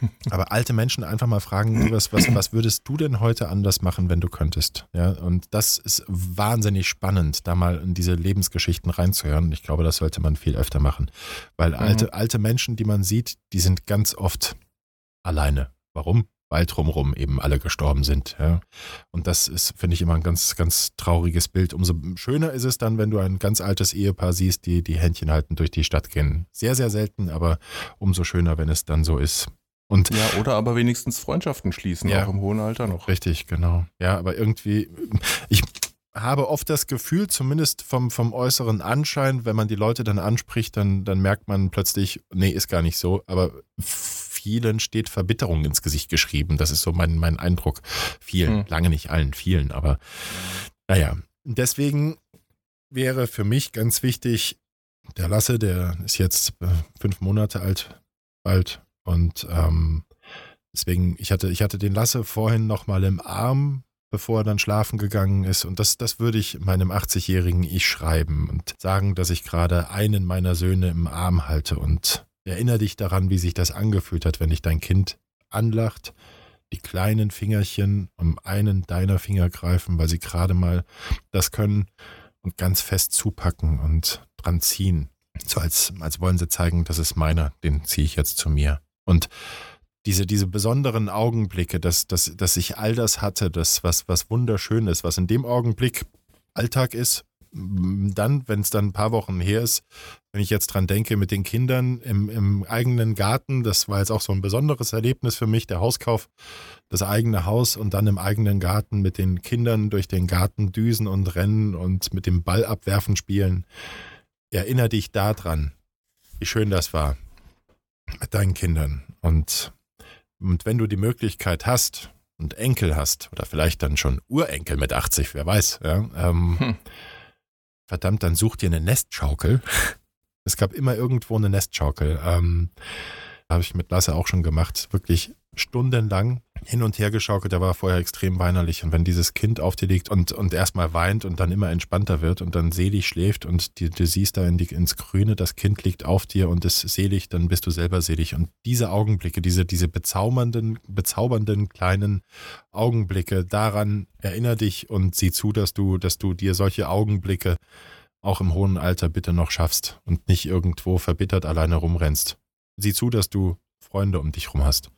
aber alte Menschen einfach mal fragen, was, was, was würdest du denn heute anders machen, wenn du könntest? Ja, und das ist wahnsinnig spannend, da mal in diese Lebensgeschichten reinzuhören. Ich glaube, das sollte man viel öfter machen. Weil mhm. alte, alte Menschen, die man sieht, die sind ganz oft alleine. Warum? Weil drumherum eben alle gestorben sind. Ja. Und das ist, finde ich, immer ein ganz, ganz trauriges Bild. Umso schöner ist es dann, wenn du ein ganz altes Ehepaar siehst, die die Händchen halten durch die Stadt gehen. Sehr, sehr selten, aber umso schöner, wenn es dann so ist. Und ja, oder aber wenigstens Freundschaften schließen, ja, auch im hohen Alter noch. Richtig, genau. Ja, aber irgendwie, ich habe oft das Gefühl, zumindest vom, vom äußeren Anschein, wenn man die Leute dann anspricht, dann, dann merkt man plötzlich, nee, ist gar nicht so. Aber vielen steht Verbitterung ins Gesicht geschrieben. Das ist so mein, mein Eindruck. Vielen, hm. lange nicht allen, vielen. Aber naja, deswegen wäre für mich ganz wichtig, der Lasse, der ist jetzt äh, fünf Monate alt, bald und ähm, deswegen, ich hatte, ich hatte den Lasse vorhin nochmal im Arm, bevor er dann schlafen gegangen ist. Und das, das würde ich meinem 80-jährigen Ich schreiben und sagen, dass ich gerade einen meiner Söhne im Arm halte. Und erinnere dich daran, wie sich das angefühlt hat, wenn dich dein Kind anlacht, die kleinen Fingerchen um einen deiner Finger greifen, weil sie gerade mal das können und ganz fest zupacken und dran ziehen. So als, als wollen sie zeigen, das ist meiner, den ziehe ich jetzt zu mir. Und diese, diese besonderen Augenblicke, dass, dass, dass ich all das hatte, das, was, was wunderschön ist, was in dem Augenblick Alltag ist, dann, wenn es dann ein paar Wochen her ist, wenn ich jetzt dran denke, mit den Kindern im, im eigenen Garten, das war jetzt auch so ein besonderes Erlebnis für mich, der Hauskauf, das eigene Haus und dann im eigenen Garten mit den Kindern durch den Garten düsen und rennen und mit dem Ball abwerfen spielen. Erinner dich daran, wie schön das war mit deinen Kindern. Und, und wenn du die Möglichkeit hast und Enkel hast, oder vielleicht dann schon Urenkel mit 80, wer weiß, ja, ähm, hm. verdammt, dann such dir eine Nestschaukel. Es gab immer irgendwo eine Nestschaukel. Ähm, Habe ich mit Lasse auch schon gemacht. Wirklich stundenlang hin und her geschaukelt. Der war vorher extrem weinerlich. Und wenn dieses Kind auf dir liegt und, und erstmal weint und dann immer entspannter wird und dann selig schläft und die, du siehst da in die, ins Grüne, das Kind liegt auf dir und ist selig, dann bist du selber selig. Und diese Augenblicke, diese, diese bezaubernden, bezaubernden kleinen Augenblicke, daran erinnere dich und sieh zu, dass du, dass du dir solche Augenblicke auch im hohen Alter bitte noch schaffst und nicht irgendwo verbittert alleine rumrennst. Sieh zu, dass du Freunde um dich rum hast.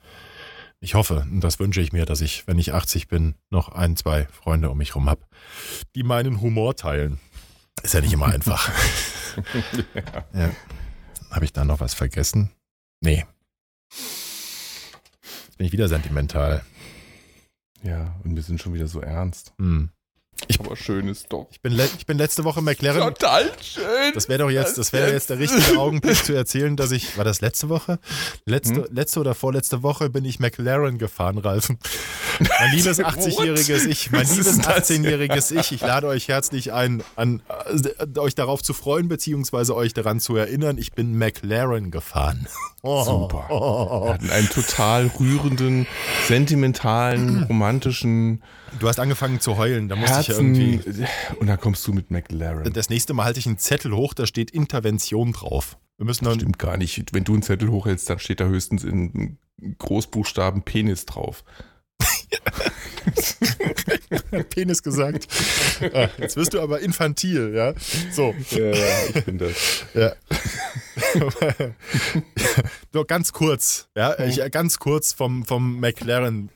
Ich hoffe, und das wünsche ich mir, dass ich, wenn ich 80 bin, noch ein, zwei Freunde um mich rum habe, die meinen Humor teilen. Ist ja nicht immer einfach. ja. ja. Habe ich da noch was vergessen? Nee. Jetzt bin ich wieder sentimental. Ja, und wir sind schon wieder so ernst. Hm. Ich, aber schön ist doch. Ich bin, ich bin letzte Woche McLaren. Total schön. Das wäre doch jetzt, das wäre jetzt der richtige Augenblick zu erzählen, dass ich, war das letzte Woche? Letzte, hm? letzte oder vorletzte Woche bin ich McLaren gefahren, Ralf. Mein liebes 80-jähriges Ich, mein liebes 18-jähriges Ich, ich lade euch herzlich ein, an, äh, euch darauf zu freuen, beziehungsweise euch daran zu erinnern, ich bin McLaren gefahren. Oh, Super. Wir hatten einen total rührenden, sentimentalen, romantischen Du hast angefangen zu heulen, da musste Herzen, irgendwie. Und da kommst du mit McLaren. Das nächste Mal halte ich einen Zettel hoch, da steht Intervention drauf. Wir müssen dann Stimmt gar nicht. Wenn du einen Zettel hochhältst, dann steht da höchstens in Großbuchstaben Penis drauf. Penis gesagt. Ah, jetzt wirst du aber infantil, ja? So. Ja, ja, ich bin das. Ja. Nur ganz kurz, ja, ich, ganz kurz vom, vom McLaren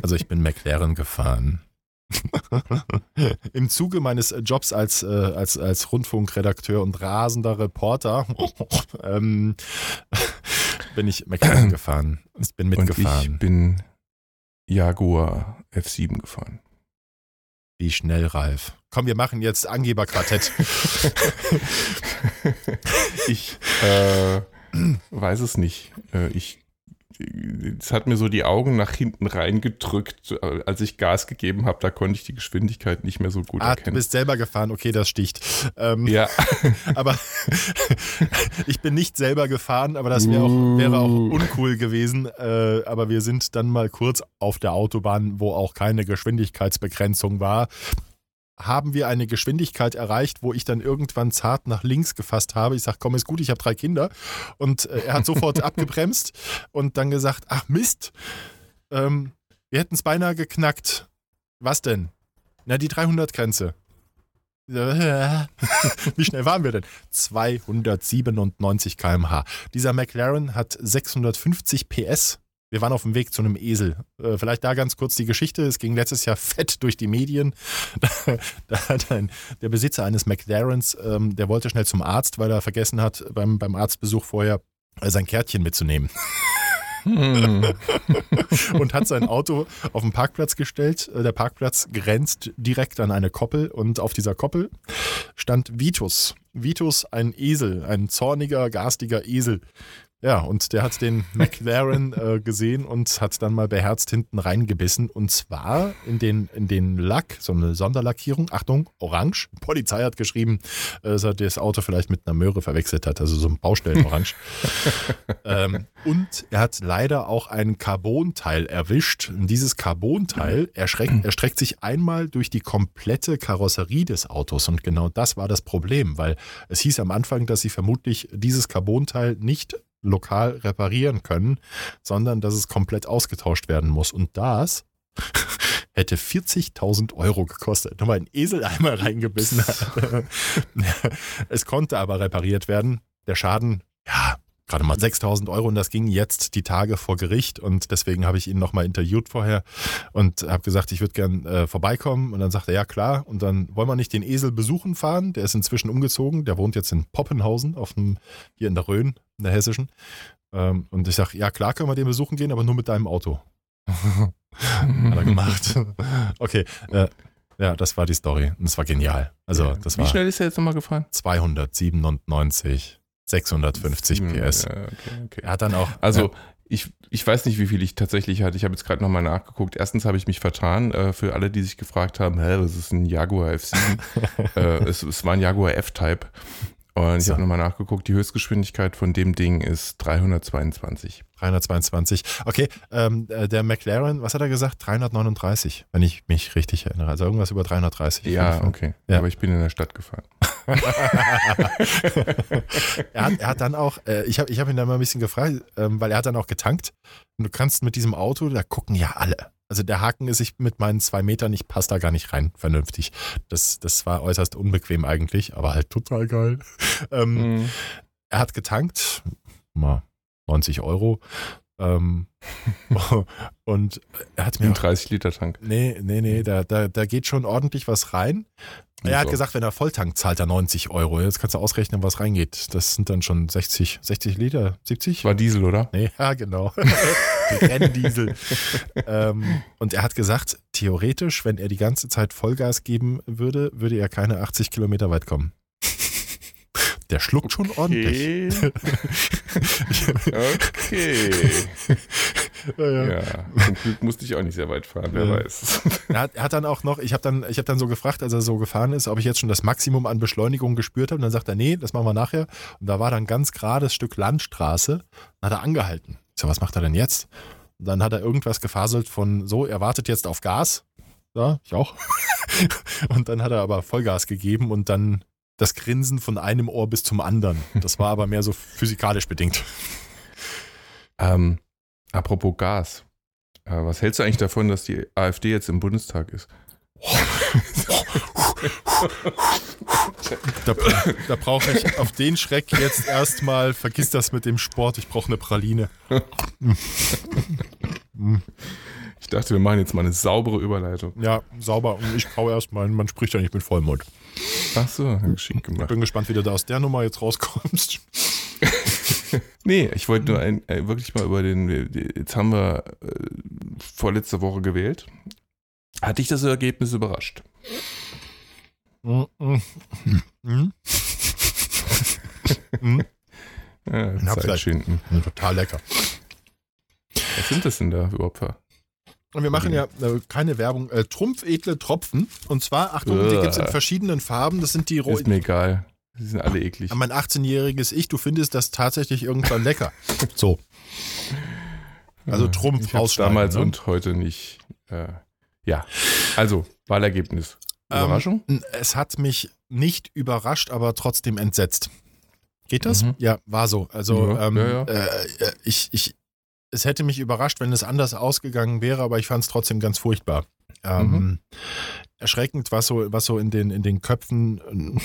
also ich bin McLaren gefahren. Im Zuge meines Jobs als, äh, als, als Rundfunkredakteur und rasender Reporter ähm, bin ich McLaren gefahren. Ich bin mitgefahren. Und ich bin Jaguar F7 gefahren. Wie schnell, Ralf. Komm, wir machen jetzt Angeberquartett. ich äh, weiß es nicht. Äh, ich es hat mir so die Augen nach hinten reingedrückt, als ich Gas gegeben habe. Da konnte ich die Geschwindigkeit nicht mehr so gut ah, erkennen. Du bist selber gefahren, okay, das sticht. Ähm, ja. aber ich bin nicht selber gefahren, aber das wär auch, wäre auch uh. uncool gewesen. Äh, aber wir sind dann mal kurz auf der Autobahn, wo auch keine Geschwindigkeitsbegrenzung war haben wir eine Geschwindigkeit erreicht, wo ich dann irgendwann zart nach links gefasst habe. Ich sage, komm, ist gut, ich habe drei Kinder. Und äh, er hat sofort abgebremst und dann gesagt, ach Mist, ähm, wir hätten es beinahe geknackt. Was denn? Na, die 300-Grenze. Wie schnell waren wir denn? 297 km/h. Dieser McLaren hat 650 PS wir waren auf dem Weg zu einem Esel. Äh, vielleicht da ganz kurz die Geschichte. Es ging letztes Jahr fett durch die Medien. Da, hat ein, der Besitzer eines McLarens, ähm, der wollte schnell zum Arzt, weil er vergessen hat, beim, beim Arztbesuch vorher äh, sein Kärtchen mitzunehmen. Hm. und hat sein Auto auf den Parkplatz gestellt. Äh, der Parkplatz grenzt direkt an eine Koppel und auf dieser Koppel stand Vitus. Vitus, ein Esel, ein zorniger, garstiger Esel, ja, und der hat den McLaren äh, gesehen und hat dann mal beherzt hinten reingebissen. Und zwar in den, in den Lack, so eine Sonderlackierung. Achtung, orange. Die Polizei hat geschrieben, äh, dass er das Auto vielleicht mit einer Möhre verwechselt hat. Also so ein Baustellen-Orange. ähm, und er hat leider auch ein Carbonteil erwischt. Und dieses Carbonteil erschreckt, erstreckt sich einmal durch die komplette Karosserie des Autos. Und genau das war das Problem, weil es hieß am Anfang, dass sie vermutlich dieses Carbonteil nicht lokal reparieren können, sondern dass es komplett ausgetauscht werden muss. Und das hätte 40.000 Euro gekostet. Nochmal ein Esel einmal reingebissen. es konnte aber repariert werden. Der Schaden, ja, gerade mal 6000 Euro und das ging jetzt die Tage vor Gericht und deswegen habe ich ihn nochmal interviewt vorher und habe gesagt, ich würde gern äh, vorbeikommen und dann sagte er, ja klar und dann wollen wir nicht den Esel besuchen fahren, der ist inzwischen umgezogen, der wohnt jetzt in Poppenhausen auf dem, hier in der Rhön, in der Hessischen ähm, und ich sage, ja klar können wir den besuchen gehen, aber nur mit deinem Auto. Hat er gemacht. okay, äh, ja, das war die Story. Und das war genial. Also, das Wie war schnell ist er jetzt nochmal gefahren? 297. 650 PS. Ja, okay, okay. Er hat dann auch. Also, ja. ich, ich weiß nicht, wie viel ich tatsächlich hatte. Ich habe jetzt gerade nochmal nachgeguckt. Erstens habe ich mich vertan. Äh, für alle, die sich gefragt haben, hä, was ist ein Jaguar F7? äh, es, es war ein Jaguar F-Type. Und ich So. habe nochmal nachgeguckt, die Höchstgeschwindigkeit von dem Ding ist 322. 322. Okay, ähm, äh, der McLaren, was hat er gesagt? 339, wenn ich mich richtig erinnere. Also irgendwas über 330. Ja, okay. Ja. Aber ich bin in der Stadt gefahren. er, hat, er hat dann auch, äh, ich habe ich hab ihn dann mal ein bisschen gefragt, ähm, weil er hat dann auch getankt. Und du kannst mit diesem Auto, da gucken ja alle. Also der Haken ist, ich mit meinen zwei Metern, ich passe da gar nicht rein, vernünftig. Das, das war äußerst unbequem eigentlich, aber halt total geil. Ähm, Mhm. er hat getankt, mal 90 Euro. Ähm, und er hat mir Ein auch 30-Liter-Tank. Nee, nee, nee, da, da, da geht schon ordentlich was rein. Er hat So. gesagt, wenn er Volltank zahlt er 90 Euro. Jetzt kannst du ausrechnen, was reingeht. Das sind dann schon 60, 60 Liter, 70? War Diesel, oder? Nee, ja, genau. Renndiesel. ähm, und er hat gesagt, theoretisch, wenn er die ganze Zeit Vollgas geben würde, würde er keine 80 Kilometer weit kommen. Der schluckt schon ordentlich. Okay. Ja, ja. ja, zum Glück musste ich auch nicht sehr weit fahren, wer Ja. weiß. Er hat, er hat dann auch noch, ich habe dann, ich hab dann so gefragt, als er so gefahren ist, ob ich jetzt schon das Maximum an Beschleunigung gespürt habe. Und dann sagt er, nee, das machen wir nachher. Und da war dann ein ganz gerades Stück Landstraße. Dann hat er angehalten. Ich so, was macht er denn jetzt? Und dann hat er irgendwas gefaselt von so, er wartet jetzt auf Gas. Ja, ich auch. und dann hat er aber Vollgas gegeben und dann das Grinsen von einem Ohr bis zum anderen. Das war aber mehr so physikalisch bedingt. Ähm, apropos Gas. Äh, was hältst du eigentlich davon, dass die AfD jetzt im Bundestag ist? Da, da brauche ich auf den Schreck jetzt erstmal, vergiss das mit dem Sport, ich brauche eine Praline. Ich dachte, wir machen jetzt mal eine saubere Überleitung. Ja, sauber. Und ich kau erstmal, man spricht ja nicht mit Vollmond. Ach so, geschickt gemacht. Bin gespannt, wie du da aus der Nummer jetzt rauskommst. Nee, ich wollte nur ein, äh, wirklich mal über den. Jetzt haben wir äh, vorletzte Woche gewählt. Hat dich das Ergebnis überrascht? Mhm. Mhm. Ja. Zeitschinden. Total lecker. Was sind das denn da überhaupt für? Und wir machen ja äh, keine Werbung. Äh, Trumpfedle Tropfen. Und zwar, Achtung, die gibt es in verschiedenen Farben. Das sind die Ist roten. mir egal. Die sind alle eklig. Mein 18-jähriges Ich, du findest das tatsächlich irgendwann lecker. So. Also Trumpf ich ausschneiden, damals ne? und heute nicht. Äh, ja, also Wahlergebnis. Ähm, Überraschung? Es hat mich nicht überrascht, aber trotzdem entsetzt. Geht das? Mhm. Ja, war so. Also Ja, ähm, ja, ja. Äh, äh, ich, ich, es hätte mich überrascht, wenn es anders ausgegangen wäre, aber ich fand es trotzdem ganz furchtbar. Ähm, Mhm. Erschreckend, was so, was so in den, in den Köpfen äh,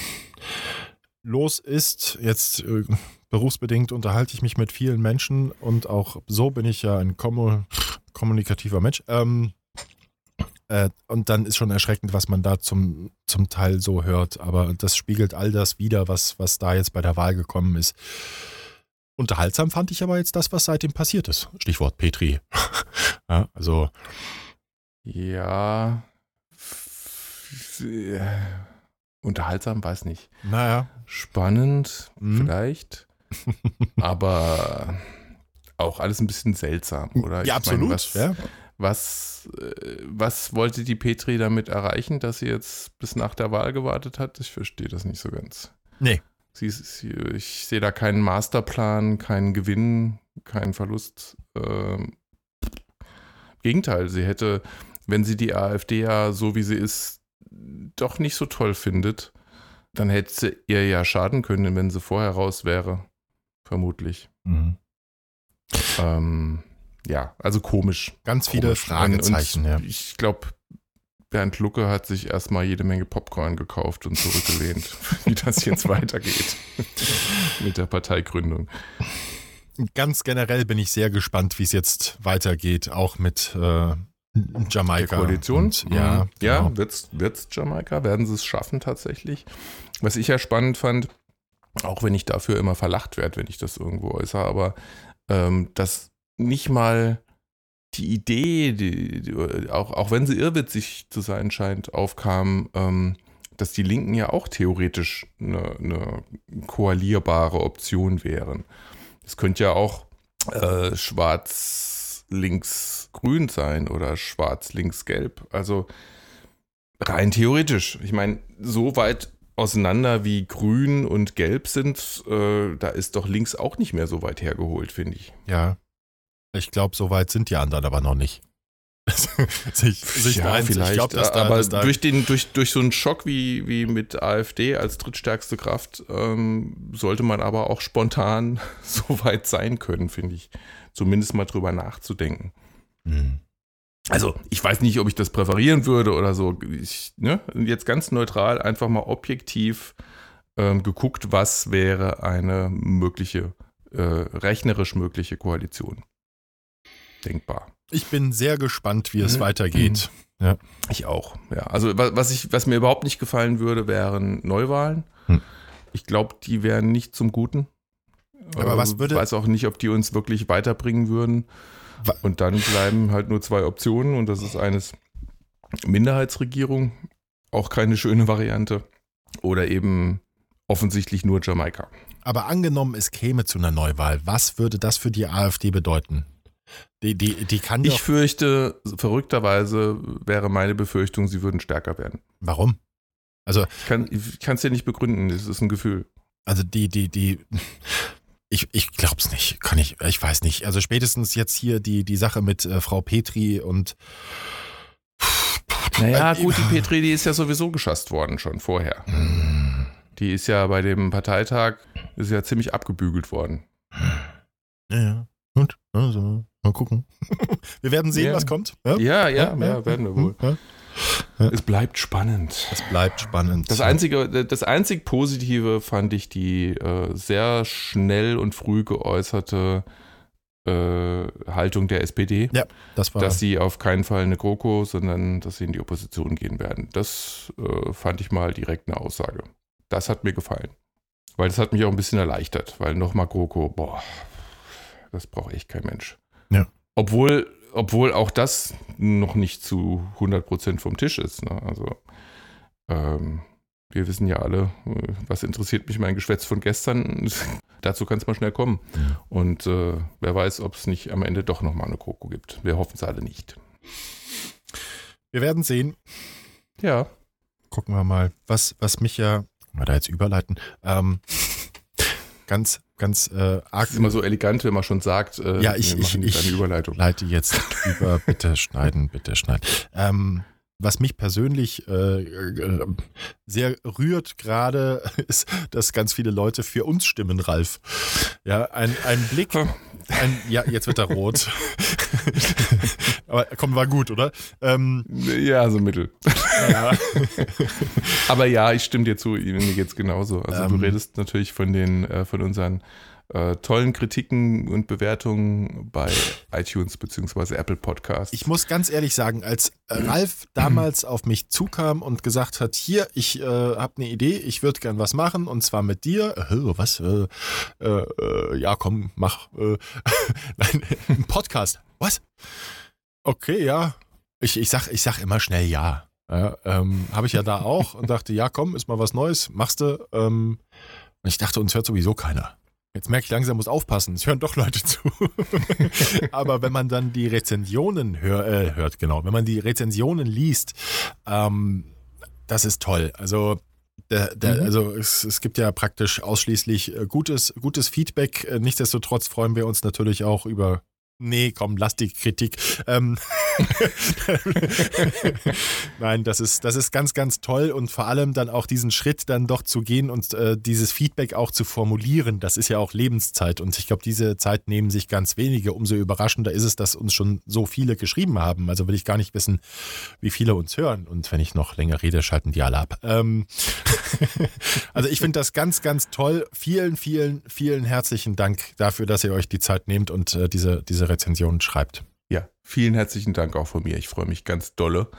los ist. Jetzt äh, berufsbedingt unterhalte ich mich mit vielen Menschen und auch so bin ich ja ein kommu kommunikativer Mensch. Ähm, äh, und dann ist schon erschreckend, was man da zum, zum Teil so hört. Aber das spiegelt all das wider, was, was da jetzt bei der Wahl gekommen ist. Unterhaltsam fand ich aber jetzt das, was seitdem passiert ist. Stichwort Petri. ja, also, Ja. Unterhaltsam, weiß nicht. naja. Spannend, Mhm. vielleicht. aber auch alles ein bisschen seltsam, oder? Ich ja, meine, absolut. was, ja. Was, äh, was wollte die Petri damit erreichen, dass sie jetzt bis nach der Wahl gewartet hat? Ich verstehe das nicht so ganz. Nee. Sie, sie, ich sehe da keinen Masterplan, keinen Gewinn, keinen Verlust. Ähm, Gegenteil, sie hätte, wenn sie die AfD ja so wie sie ist, doch nicht so toll findet, dann hätte sie ihr ja schaden können, wenn sie vorher raus wäre. Vermutlich. Mhm. Ähm, ja, also komisch. Ganz viele Komisch. Fragezeichen, und ja. Ich glaube, Bernd Lucke hat sich erstmal jede Menge Popcorn gekauft und zurückgelehnt, wie das jetzt weitergeht mit der Parteigründung. Ganz generell bin ich sehr gespannt, wie es jetzt weitergeht, auch mit äh, Jamaika. Der Koalition? Und, ja, Mhm. ja genau. wird's, wird's Jamaika? Werden sie es schaffen tatsächlich? Was ich ja spannend fand, auch wenn ich dafür immer verlacht werde, wenn ich das irgendwo äußere, aber ähm, dass nicht mal die Idee, die, die, auch, auch wenn sie irrwitzig zu sein scheint, aufkam, ähm, dass die Linken ja auch theoretisch eine, eine koalierbare Option wären. Es könnte ja auch äh, schwarz-links-grün sein oder schwarz-links-gelb. Also rein theoretisch. Ich meine, so weit auseinander wie grün und gelb sind, äh, da ist doch links auch nicht mehr so weit hergeholt, finde ich. Ja. Ich glaube, so weit sind die anderen aber noch nicht. sich, sich ja, eins. vielleicht. Ich glaub, da, aber durch, den, durch, durch so einen Schock wie, wie mit AfD als drittstärkste Kraft ähm, sollte man aber auch spontan so weit sein können, finde ich. Zumindest mal drüber nachzudenken. Hm. Also, ich weiß nicht, ob ich das präferieren würde oder so. Ich, ne? Jetzt ganz neutral, einfach mal objektiv ähm, geguckt, was wäre eine mögliche, äh, rechnerisch mögliche Koalition. Denkbar. Ich bin sehr gespannt, wie es mhm. weitergeht. Mhm. Ja. Ich auch. Ja, also was, ich, was mir überhaupt nicht gefallen würde, wären Neuwahlen. Hm. Ich glaube, die wären nicht zum Guten. Aber was würde. Ich weiß auch nicht, ob die uns wirklich weiterbringen würden. Und dann bleiben halt nur zwei Optionen und das ist eines Minderheitsregierung, auch keine schöne Variante, oder eben offensichtlich nur Jamaika. Aber angenommen, es käme zu einer Neuwahl, was würde das für die AfD bedeuten? Die, die, die kann ich fürchte, verrückterweise wäre meine Befürchtung, sie würden stärker werden. Warum? Also ich kann es dir nicht begründen, es ist ein Gefühl. Also die, die, die, ich, ich glaub's nicht, kann ich, ich weiß nicht. Also spätestens jetzt hier die, die Sache mit äh, Frau Petri und naja, äh, gut, die Petri, die ist ja sowieso geschasst worden schon vorher. Hm. Die ist ja bei dem Parteitag, ist ja ziemlich abgebügelt worden. Ja, ja. Gut, also, mal gucken. wir werden sehen, ja. was kommt. Ja, ja, ja, ja werden wir wohl. Es bleibt spannend. Es bleibt spannend. Das einzige, das einzig Positive fand ich die äh, sehr schnell und früh geäußerte äh, Haltung der SPD. Ja, das war. Dass sie auf keinen Fall eine GroKo, sondern dass sie in die Opposition gehen werden. Das äh, fand ich mal direkt eine Aussage. Das hat mir gefallen. Weil das hat mich auch ein bisschen erleichtert, weil nochmal GroKo, boah, das braucht echt kein Mensch. Ja. Obwohl, obwohl auch das noch nicht zu 100% vom Tisch ist. Ne? Also, ähm, wir wissen ja alle, äh, was interessiert mich mein Geschwätz von gestern. Dazu kann es mal schnell kommen. Ja. Und äh, wer weiß, ob es nicht am Ende doch nochmal eine Kroko gibt. Wir hoffen es alle nicht. Wir werden sehen. Ja. Gucken wir mal, was, was mich ja, mal da jetzt überleiten, ähm, ganz ganz äh, arg. Ist immer so elegant, wenn man schon sagt, äh, ja, ich, ich, ich Überleitung. leite jetzt über, bitte schneiden, bitte schneiden. Ähm, was mich persönlich äh, äh, sehr rührt gerade, ist, dass ganz viele Leute für uns stimmen, Ralf. Ja, ein, ein Blick. Ein, ja, jetzt wird er rot. Aber komm, war gut, oder? Ähm, ja, so mittel. Ja. Aber ja, ich stimme dir zu, mir geht's genauso. Also ähm, du redest natürlich von den, äh, von unseren äh, tollen Kritiken und Bewertungen bei iTunes bzw. Apple Podcasts. Ich muss ganz ehrlich sagen, als Ralf damals auf mich zukam und gesagt hat, hier, ich äh, habe eine Idee, ich würde gern was machen und zwar mit dir. Äh, was? Äh, äh, ja, komm, mach. Äh, nein, ein Podcast. Was? Okay, ja. Ich, ich, sag, ich sag immer schnell ja. Ja, ähm, habe ich ja da auch und dachte, ja, komm, ist mal was Neues, machst du. Ähm, und ich dachte, uns hört sowieso keiner. Jetzt merke ich langsam, muss aufpassen. Es hören doch Leute zu. Aber wenn man dann die Rezensionen hör, äh, hört, genau, wenn man die Rezensionen liest, ähm, das ist toll. Also der, der, mhm. Also es, es, gibt ja praktisch ausschließlich äh, gutes, gutes Feedback. Äh, nichtsdestotrotz freuen wir uns natürlich auch über Nee, komm, lass die Kritik. Ähm Nein, das ist, das ist ganz, ganz toll und vor allem dann auch diesen Schritt dann doch zu gehen und äh, dieses Feedback auch zu formulieren. Das ist ja auch Lebenszeit und ich glaube, diese Zeit nehmen sich ganz wenige. Umso überraschender ist es, dass uns schon so viele geschrieben haben. Also will ich gar nicht wissen, wie viele uns hören. Und wenn ich noch länger rede, schalten die alle ab. Ähm also ich finde das ganz, ganz toll. Vielen, vielen, vielen herzlichen Dank dafür, dass ihr euch die Zeit nehmt und äh, diese, diese Rezensionen schreibt. Ja, vielen herzlichen Dank auch von mir. Ich freue mich ganz dolle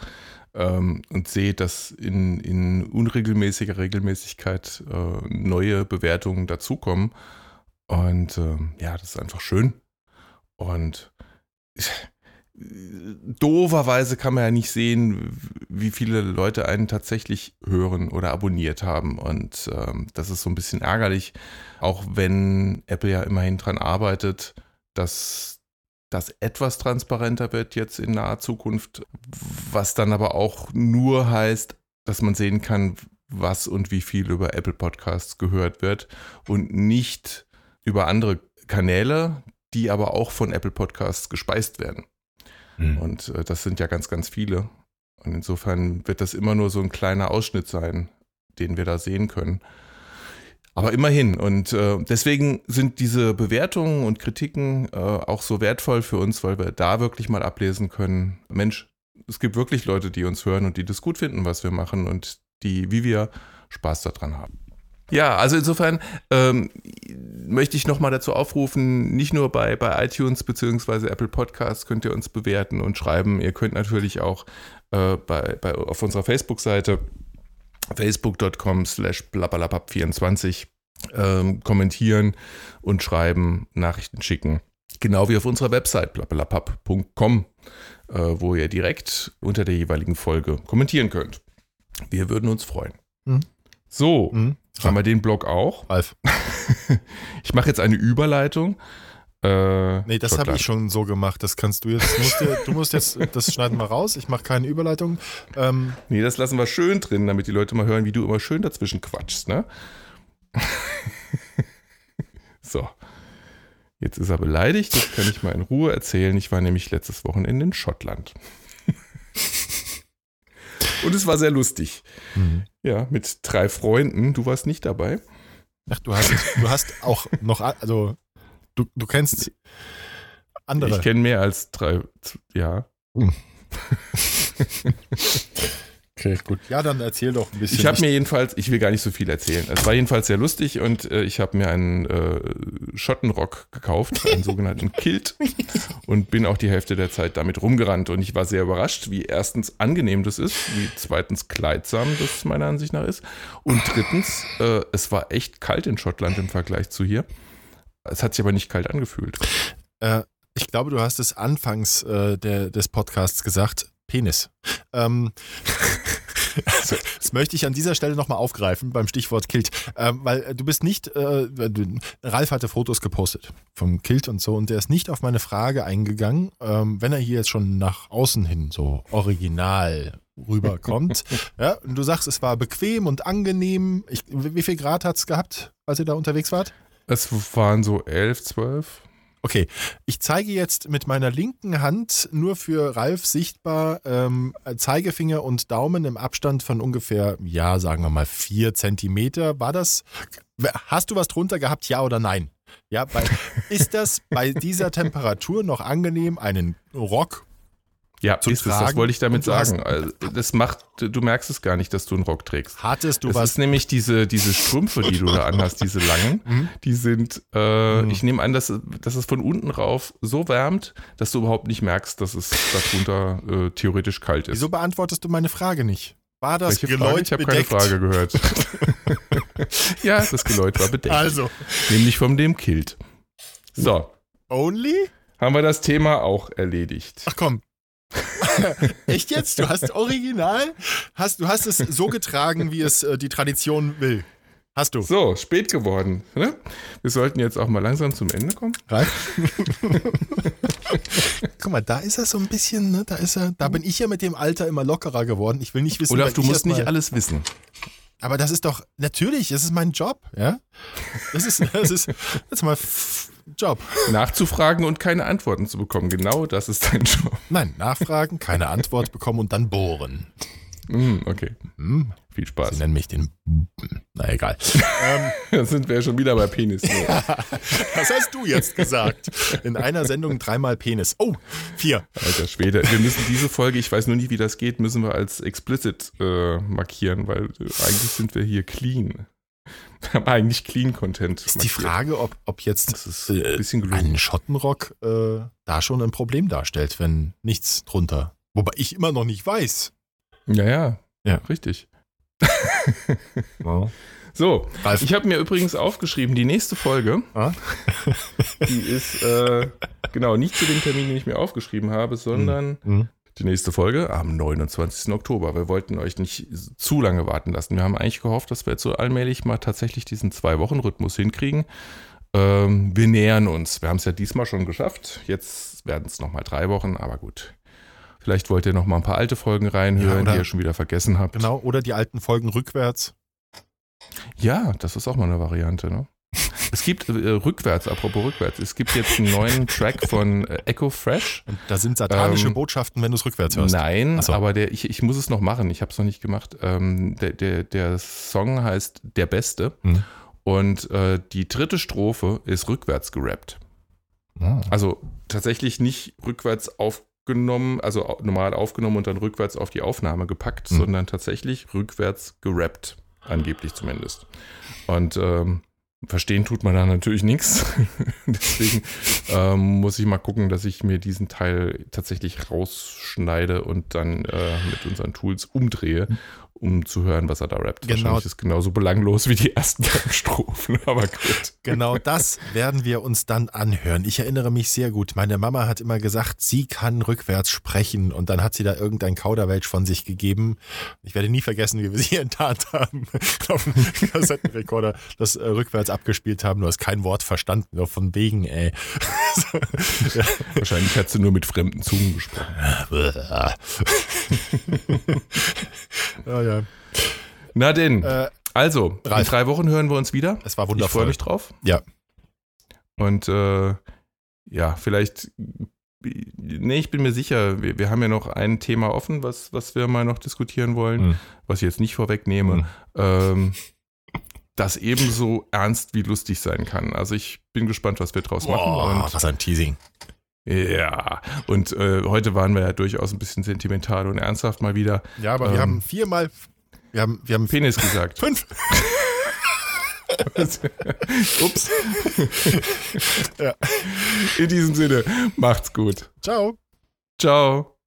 ähm, und sehe, dass in, in unregelmäßiger Regelmäßigkeit äh, neue Bewertungen dazukommen. Und äh, ja, das ist einfach schön. Und dooferweise kann man ja nicht sehen, wie viele Leute einen tatsächlich hören oder abonniert haben. Und ähm, das ist so ein bisschen ärgerlich, auch wenn Apple ja immerhin dran arbeitet, dass das etwas transparenter wird jetzt in naher Zukunft, was dann aber auch nur heißt, dass man sehen kann, was und wie viel über Apple Podcasts gehört wird und nicht über andere Kanäle, die aber auch von Apple Podcasts gespeist werden. Hm. Und äh, das sind ja ganz, ganz viele. Und insofern wird das immer nur so ein kleiner Ausschnitt sein, den wir da sehen können. Aber immerhin. Und äh, deswegen sind diese Bewertungen und Kritiken äh, auch so wertvoll für uns, weil wir da wirklich mal ablesen können, Mensch, es gibt wirklich Leute, die uns hören und die das gut finden, was wir machen und die, wie wir, Spaß daran haben. Ja, also insofern ähm, möchte ich nochmal dazu aufrufen, nicht nur bei, bei iTunes bzw. Apple Podcasts könnt ihr uns bewerten und schreiben. Ihr könnt natürlich auch äh, bei, bei, auf unserer Facebook-Seite facebook.com slash blablabab24 ähm, kommentieren und schreiben, Nachrichten schicken. Genau wie auf unserer Website blablabab.com, äh, wo ihr direkt unter der jeweiligen Folge kommentieren könnt. Wir würden uns freuen. Mhm. So, Mhm. haben wir den Blog auch. Ralf. Ich mache jetzt eine Überleitung. Äh, Nee, das habe ich schon so gemacht. Das kannst du jetzt. Du musst, dir, du musst jetzt, das schneiden wir raus. Ich mache keine Überleitung. Ähm, Nee, das lassen wir schön drin, damit die Leute mal hören, wie du immer schön dazwischen quatschst, ne? so. Jetzt ist er beleidigt, das kann ich mal in Ruhe erzählen. Ich war nämlich letztes Wochenende in Schottland. Und es war sehr lustig. Ja, mit drei Freunden. Du warst nicht dabei. ach, du hast, du hast auch noch, also du, du kennst andere. Ich kenne mehr als drei. Ja. okay, gut. Ja, dann erzähl doch ein bisschen. Ich habe mir jedenfalls, ich will gar nicht so viel erzählen. Es war jedenfalls sehr lustig und äh, ich habe mir einen äh, Schottenrock gekauft, einen sogenannten Kilt und bin auch die Hälfte der Zeit damit rumgerannt und ich war sehr überrascht, wie erstens angenehm das ist, wie zweitens kleidsam das meiner Ansicht nach ist und drittens, äh, es war echt kalt in Schottland im Vergleich zu hier. Es hat sich aber nicht kalt angefühlt. Äh, ich glaube, du hast es anfangs äh, der, des Podcasts gesagt. Penis. Ähm, also, das möchte ich an dieser Stelle nochmal aufgreifen beim Stichwort Kilt. Ähm, weil äh, du bist nicht, äh, Ralf hatte Fotos gepostet vom Kilt und so und der ist nicht auf meine Frage eingegangen, ähm, wenn er hier jetzt schon nach außen hin so original rüberkommt. ja, und du sagst, es war bequem und angenehm. Ich, wie viel Grad hat es gehabt, als ihr da unterwegs wart? Es waren so elf, zwölf. Okay, ich zeige jetzt mit meiner linken Hand nur für Ralf sichtbar ähm, Zeigefinger und Daumen im Abstand von ungefähr, ja, sagen wir mal vier Zentimeter. War das? Hast du was drunter gehabt, ja oder nein? Ja, bei, ist das bei dieser Temperatur noch angenehm, einen Rock? Ja, Zu ist es, das wollte ich damit sagen. Also, das macht, du merkst es gar nicht, dass du einen Rock trägst. Hattest du das was? ist nämlich diese, diese Strümpfe, die du da anhast, diese langen, Mhm. die sind, äh, Mhm. ich nehme an, dass, dass es von unten rauf so wärmt, dass du überhaupt nicht merkst, dass es darunter äh, theoretisch kalt ist. Wieso beantwortest du meine Frage nicht? War das Welche Frage? Geläut Ich habe keine? Frage gehört. ja, das Geläut war bedeckt. Also, Nämlich von dem Kilt. So, only? haben wir das Thema auch erledigt. Ach komm. Echt jetzt? Du hast original? Hast, du hast es so getragen, wie es äh, die Tradition will. Hast du. So, spät geworden. Ne? Wir sollten jetzt auch mal langsam zum Ende kommen. Ralf? Guck mal, da ist er so ein bisschen, ne? Da ist er. Da bin ich ja mit dem Alter immer lockerer geworden. Ich will nicht wissen, Olaf, du musst nicht mal- alles wissen. Aber das ist doch natürlich, das ist mein Job, ja? Das ist, das ist, mein F- Job. Nachzufragen und keine Antworten zu bekommen. Genau das ist dein Job. Nein, nachfragen, keine Antwort bekommen und dann bohren. Hm, okay, Hm, viel Sie Spaß. nennen mich den. Na egal. ähm, Dann sind wir ja schon wieder bei Penis. Was hast du jetzt gesagt? In einer Sendung dreimal Penis. Oh, vier. Alter Schwede. Wir müssen diese Folge, ich weiß nur nicht, wie das geht, müssen wir als explicit äh, markieren, weil äh, eigentlich sind wir hier clean. Wir haben eigentlich clean Content. Ist die Frage, ob, ob jetzt ein äh, bisschen ein gelogen. Schottenrock äh, da schon ein Problem darstellt, wenn nichts drunter. Wobei ich immer noch nicht weiß. Ja, ja. Ja. Richtig. So, Ralf, ich habe mir übrigens aufgeschrieben, die nächste Folge, Ah? die ist äh, genau nicht zu dem Termin, den ich mir aufgeschrieben habe, sondern Hm. Die nächste Folge am 29. Oktober. Wir wollten euch nicht zu lange warten lassen. Wir haben eigentlich gehofft, dass wir jetzt so allmählich mal tatsächlich diesen Zwei-Wochen-Rhythmus hinkriegen. Ähm, wir nähern uns. Wir haben es ja diesmal schon geschafft. Jetzt werden es nochmal drei Wochen, aber gut. Vielleicht wollt ihr noch mal ein paar alte Folgen Ja, reinhören, oder- die ihr schon wieder vergessen habt. genau, oder die alten Folgen rückwärts. Ja, das ist auch mal eine Variante, ne? Es gibt äh, rückwärts, apropos rückwärts, es gibt jetzt einen neuen Track von äh, Echo Fresh. Und da sind satanische Ähm, Botschaften, wenn du es rückwärts hörst. Nein, so. aber der, ich, ich muss es noch machen. Ich habe es noch nicht gemacht. Ähm, der, der, der Song heißt Der Beste Mhm. und äh, die dritte Strophe ist rückwärts gerappt. Ah. Also tatsächlich nicht rückwärts aufgenommen, also au- normal aufgenommen und dann rückwärts auf die Aufnahme gepackt, Mhm. sondern tatsächlich rückwärts gerappt, angeblich zumindest. Und ähm, verstehen tut man da natürlich nichts. Deswegen ähm, muss ich mal gucken, dass ich mir diesen Teil tatsächlich rausschneide und dann äh, mit unseren Tools umdrehe, um zu hören, was er da rappt. Genau. Wahrscheinlich ist es genauso belanglos wie die ersten beiden Strophen, aber gut. Genau das werden wir uns dann anhören. Ich erinnere mich sehr gut. Meine Mama hat immer gesagt, sie kann rückwärts sprechen und dann hat sie da irgendein Kauderwelsch von sich gegeben. Ich werde nie vergessen, wie wir sie enttarnt haben auf dem Kassettenrekorder, das äh, rückwärts abgespielt haben. Du hast kein Wort verstanden, nur von wegen, ey. Wahrscheinlich hat sie nur mit fremden Zungen gesprochen. ja, ja. Na denn, Äh, also, in Ralf. drei Wochen hören wir uns wieder. es war Ich freue wundervoll. mich drauf. Ja. Und äh, ja, vielleicht, nee, ich bin mir sicher, wir, wir haben ja noch ein Thema offen, was, was wir mal noch diskutieren wollen, Mhm. was ich jetzt nicht vorwegnehme, Mhm. ähm, das ebenso ernst wie lustig sein kann. Also ich bin gespannt, was wir draus Boah, machen. was ein Teasing. Ja, und äh, heute waren wir ja durchaus ein bisschen sentimental und ernsthaft mal wieder. Ja, aber wir Ähm. haben viermal, wir haben, wir haben Penis gesagt. fünf. Ups. Ja. In diesem Sinne, macht's gut. Ciao. Ciao.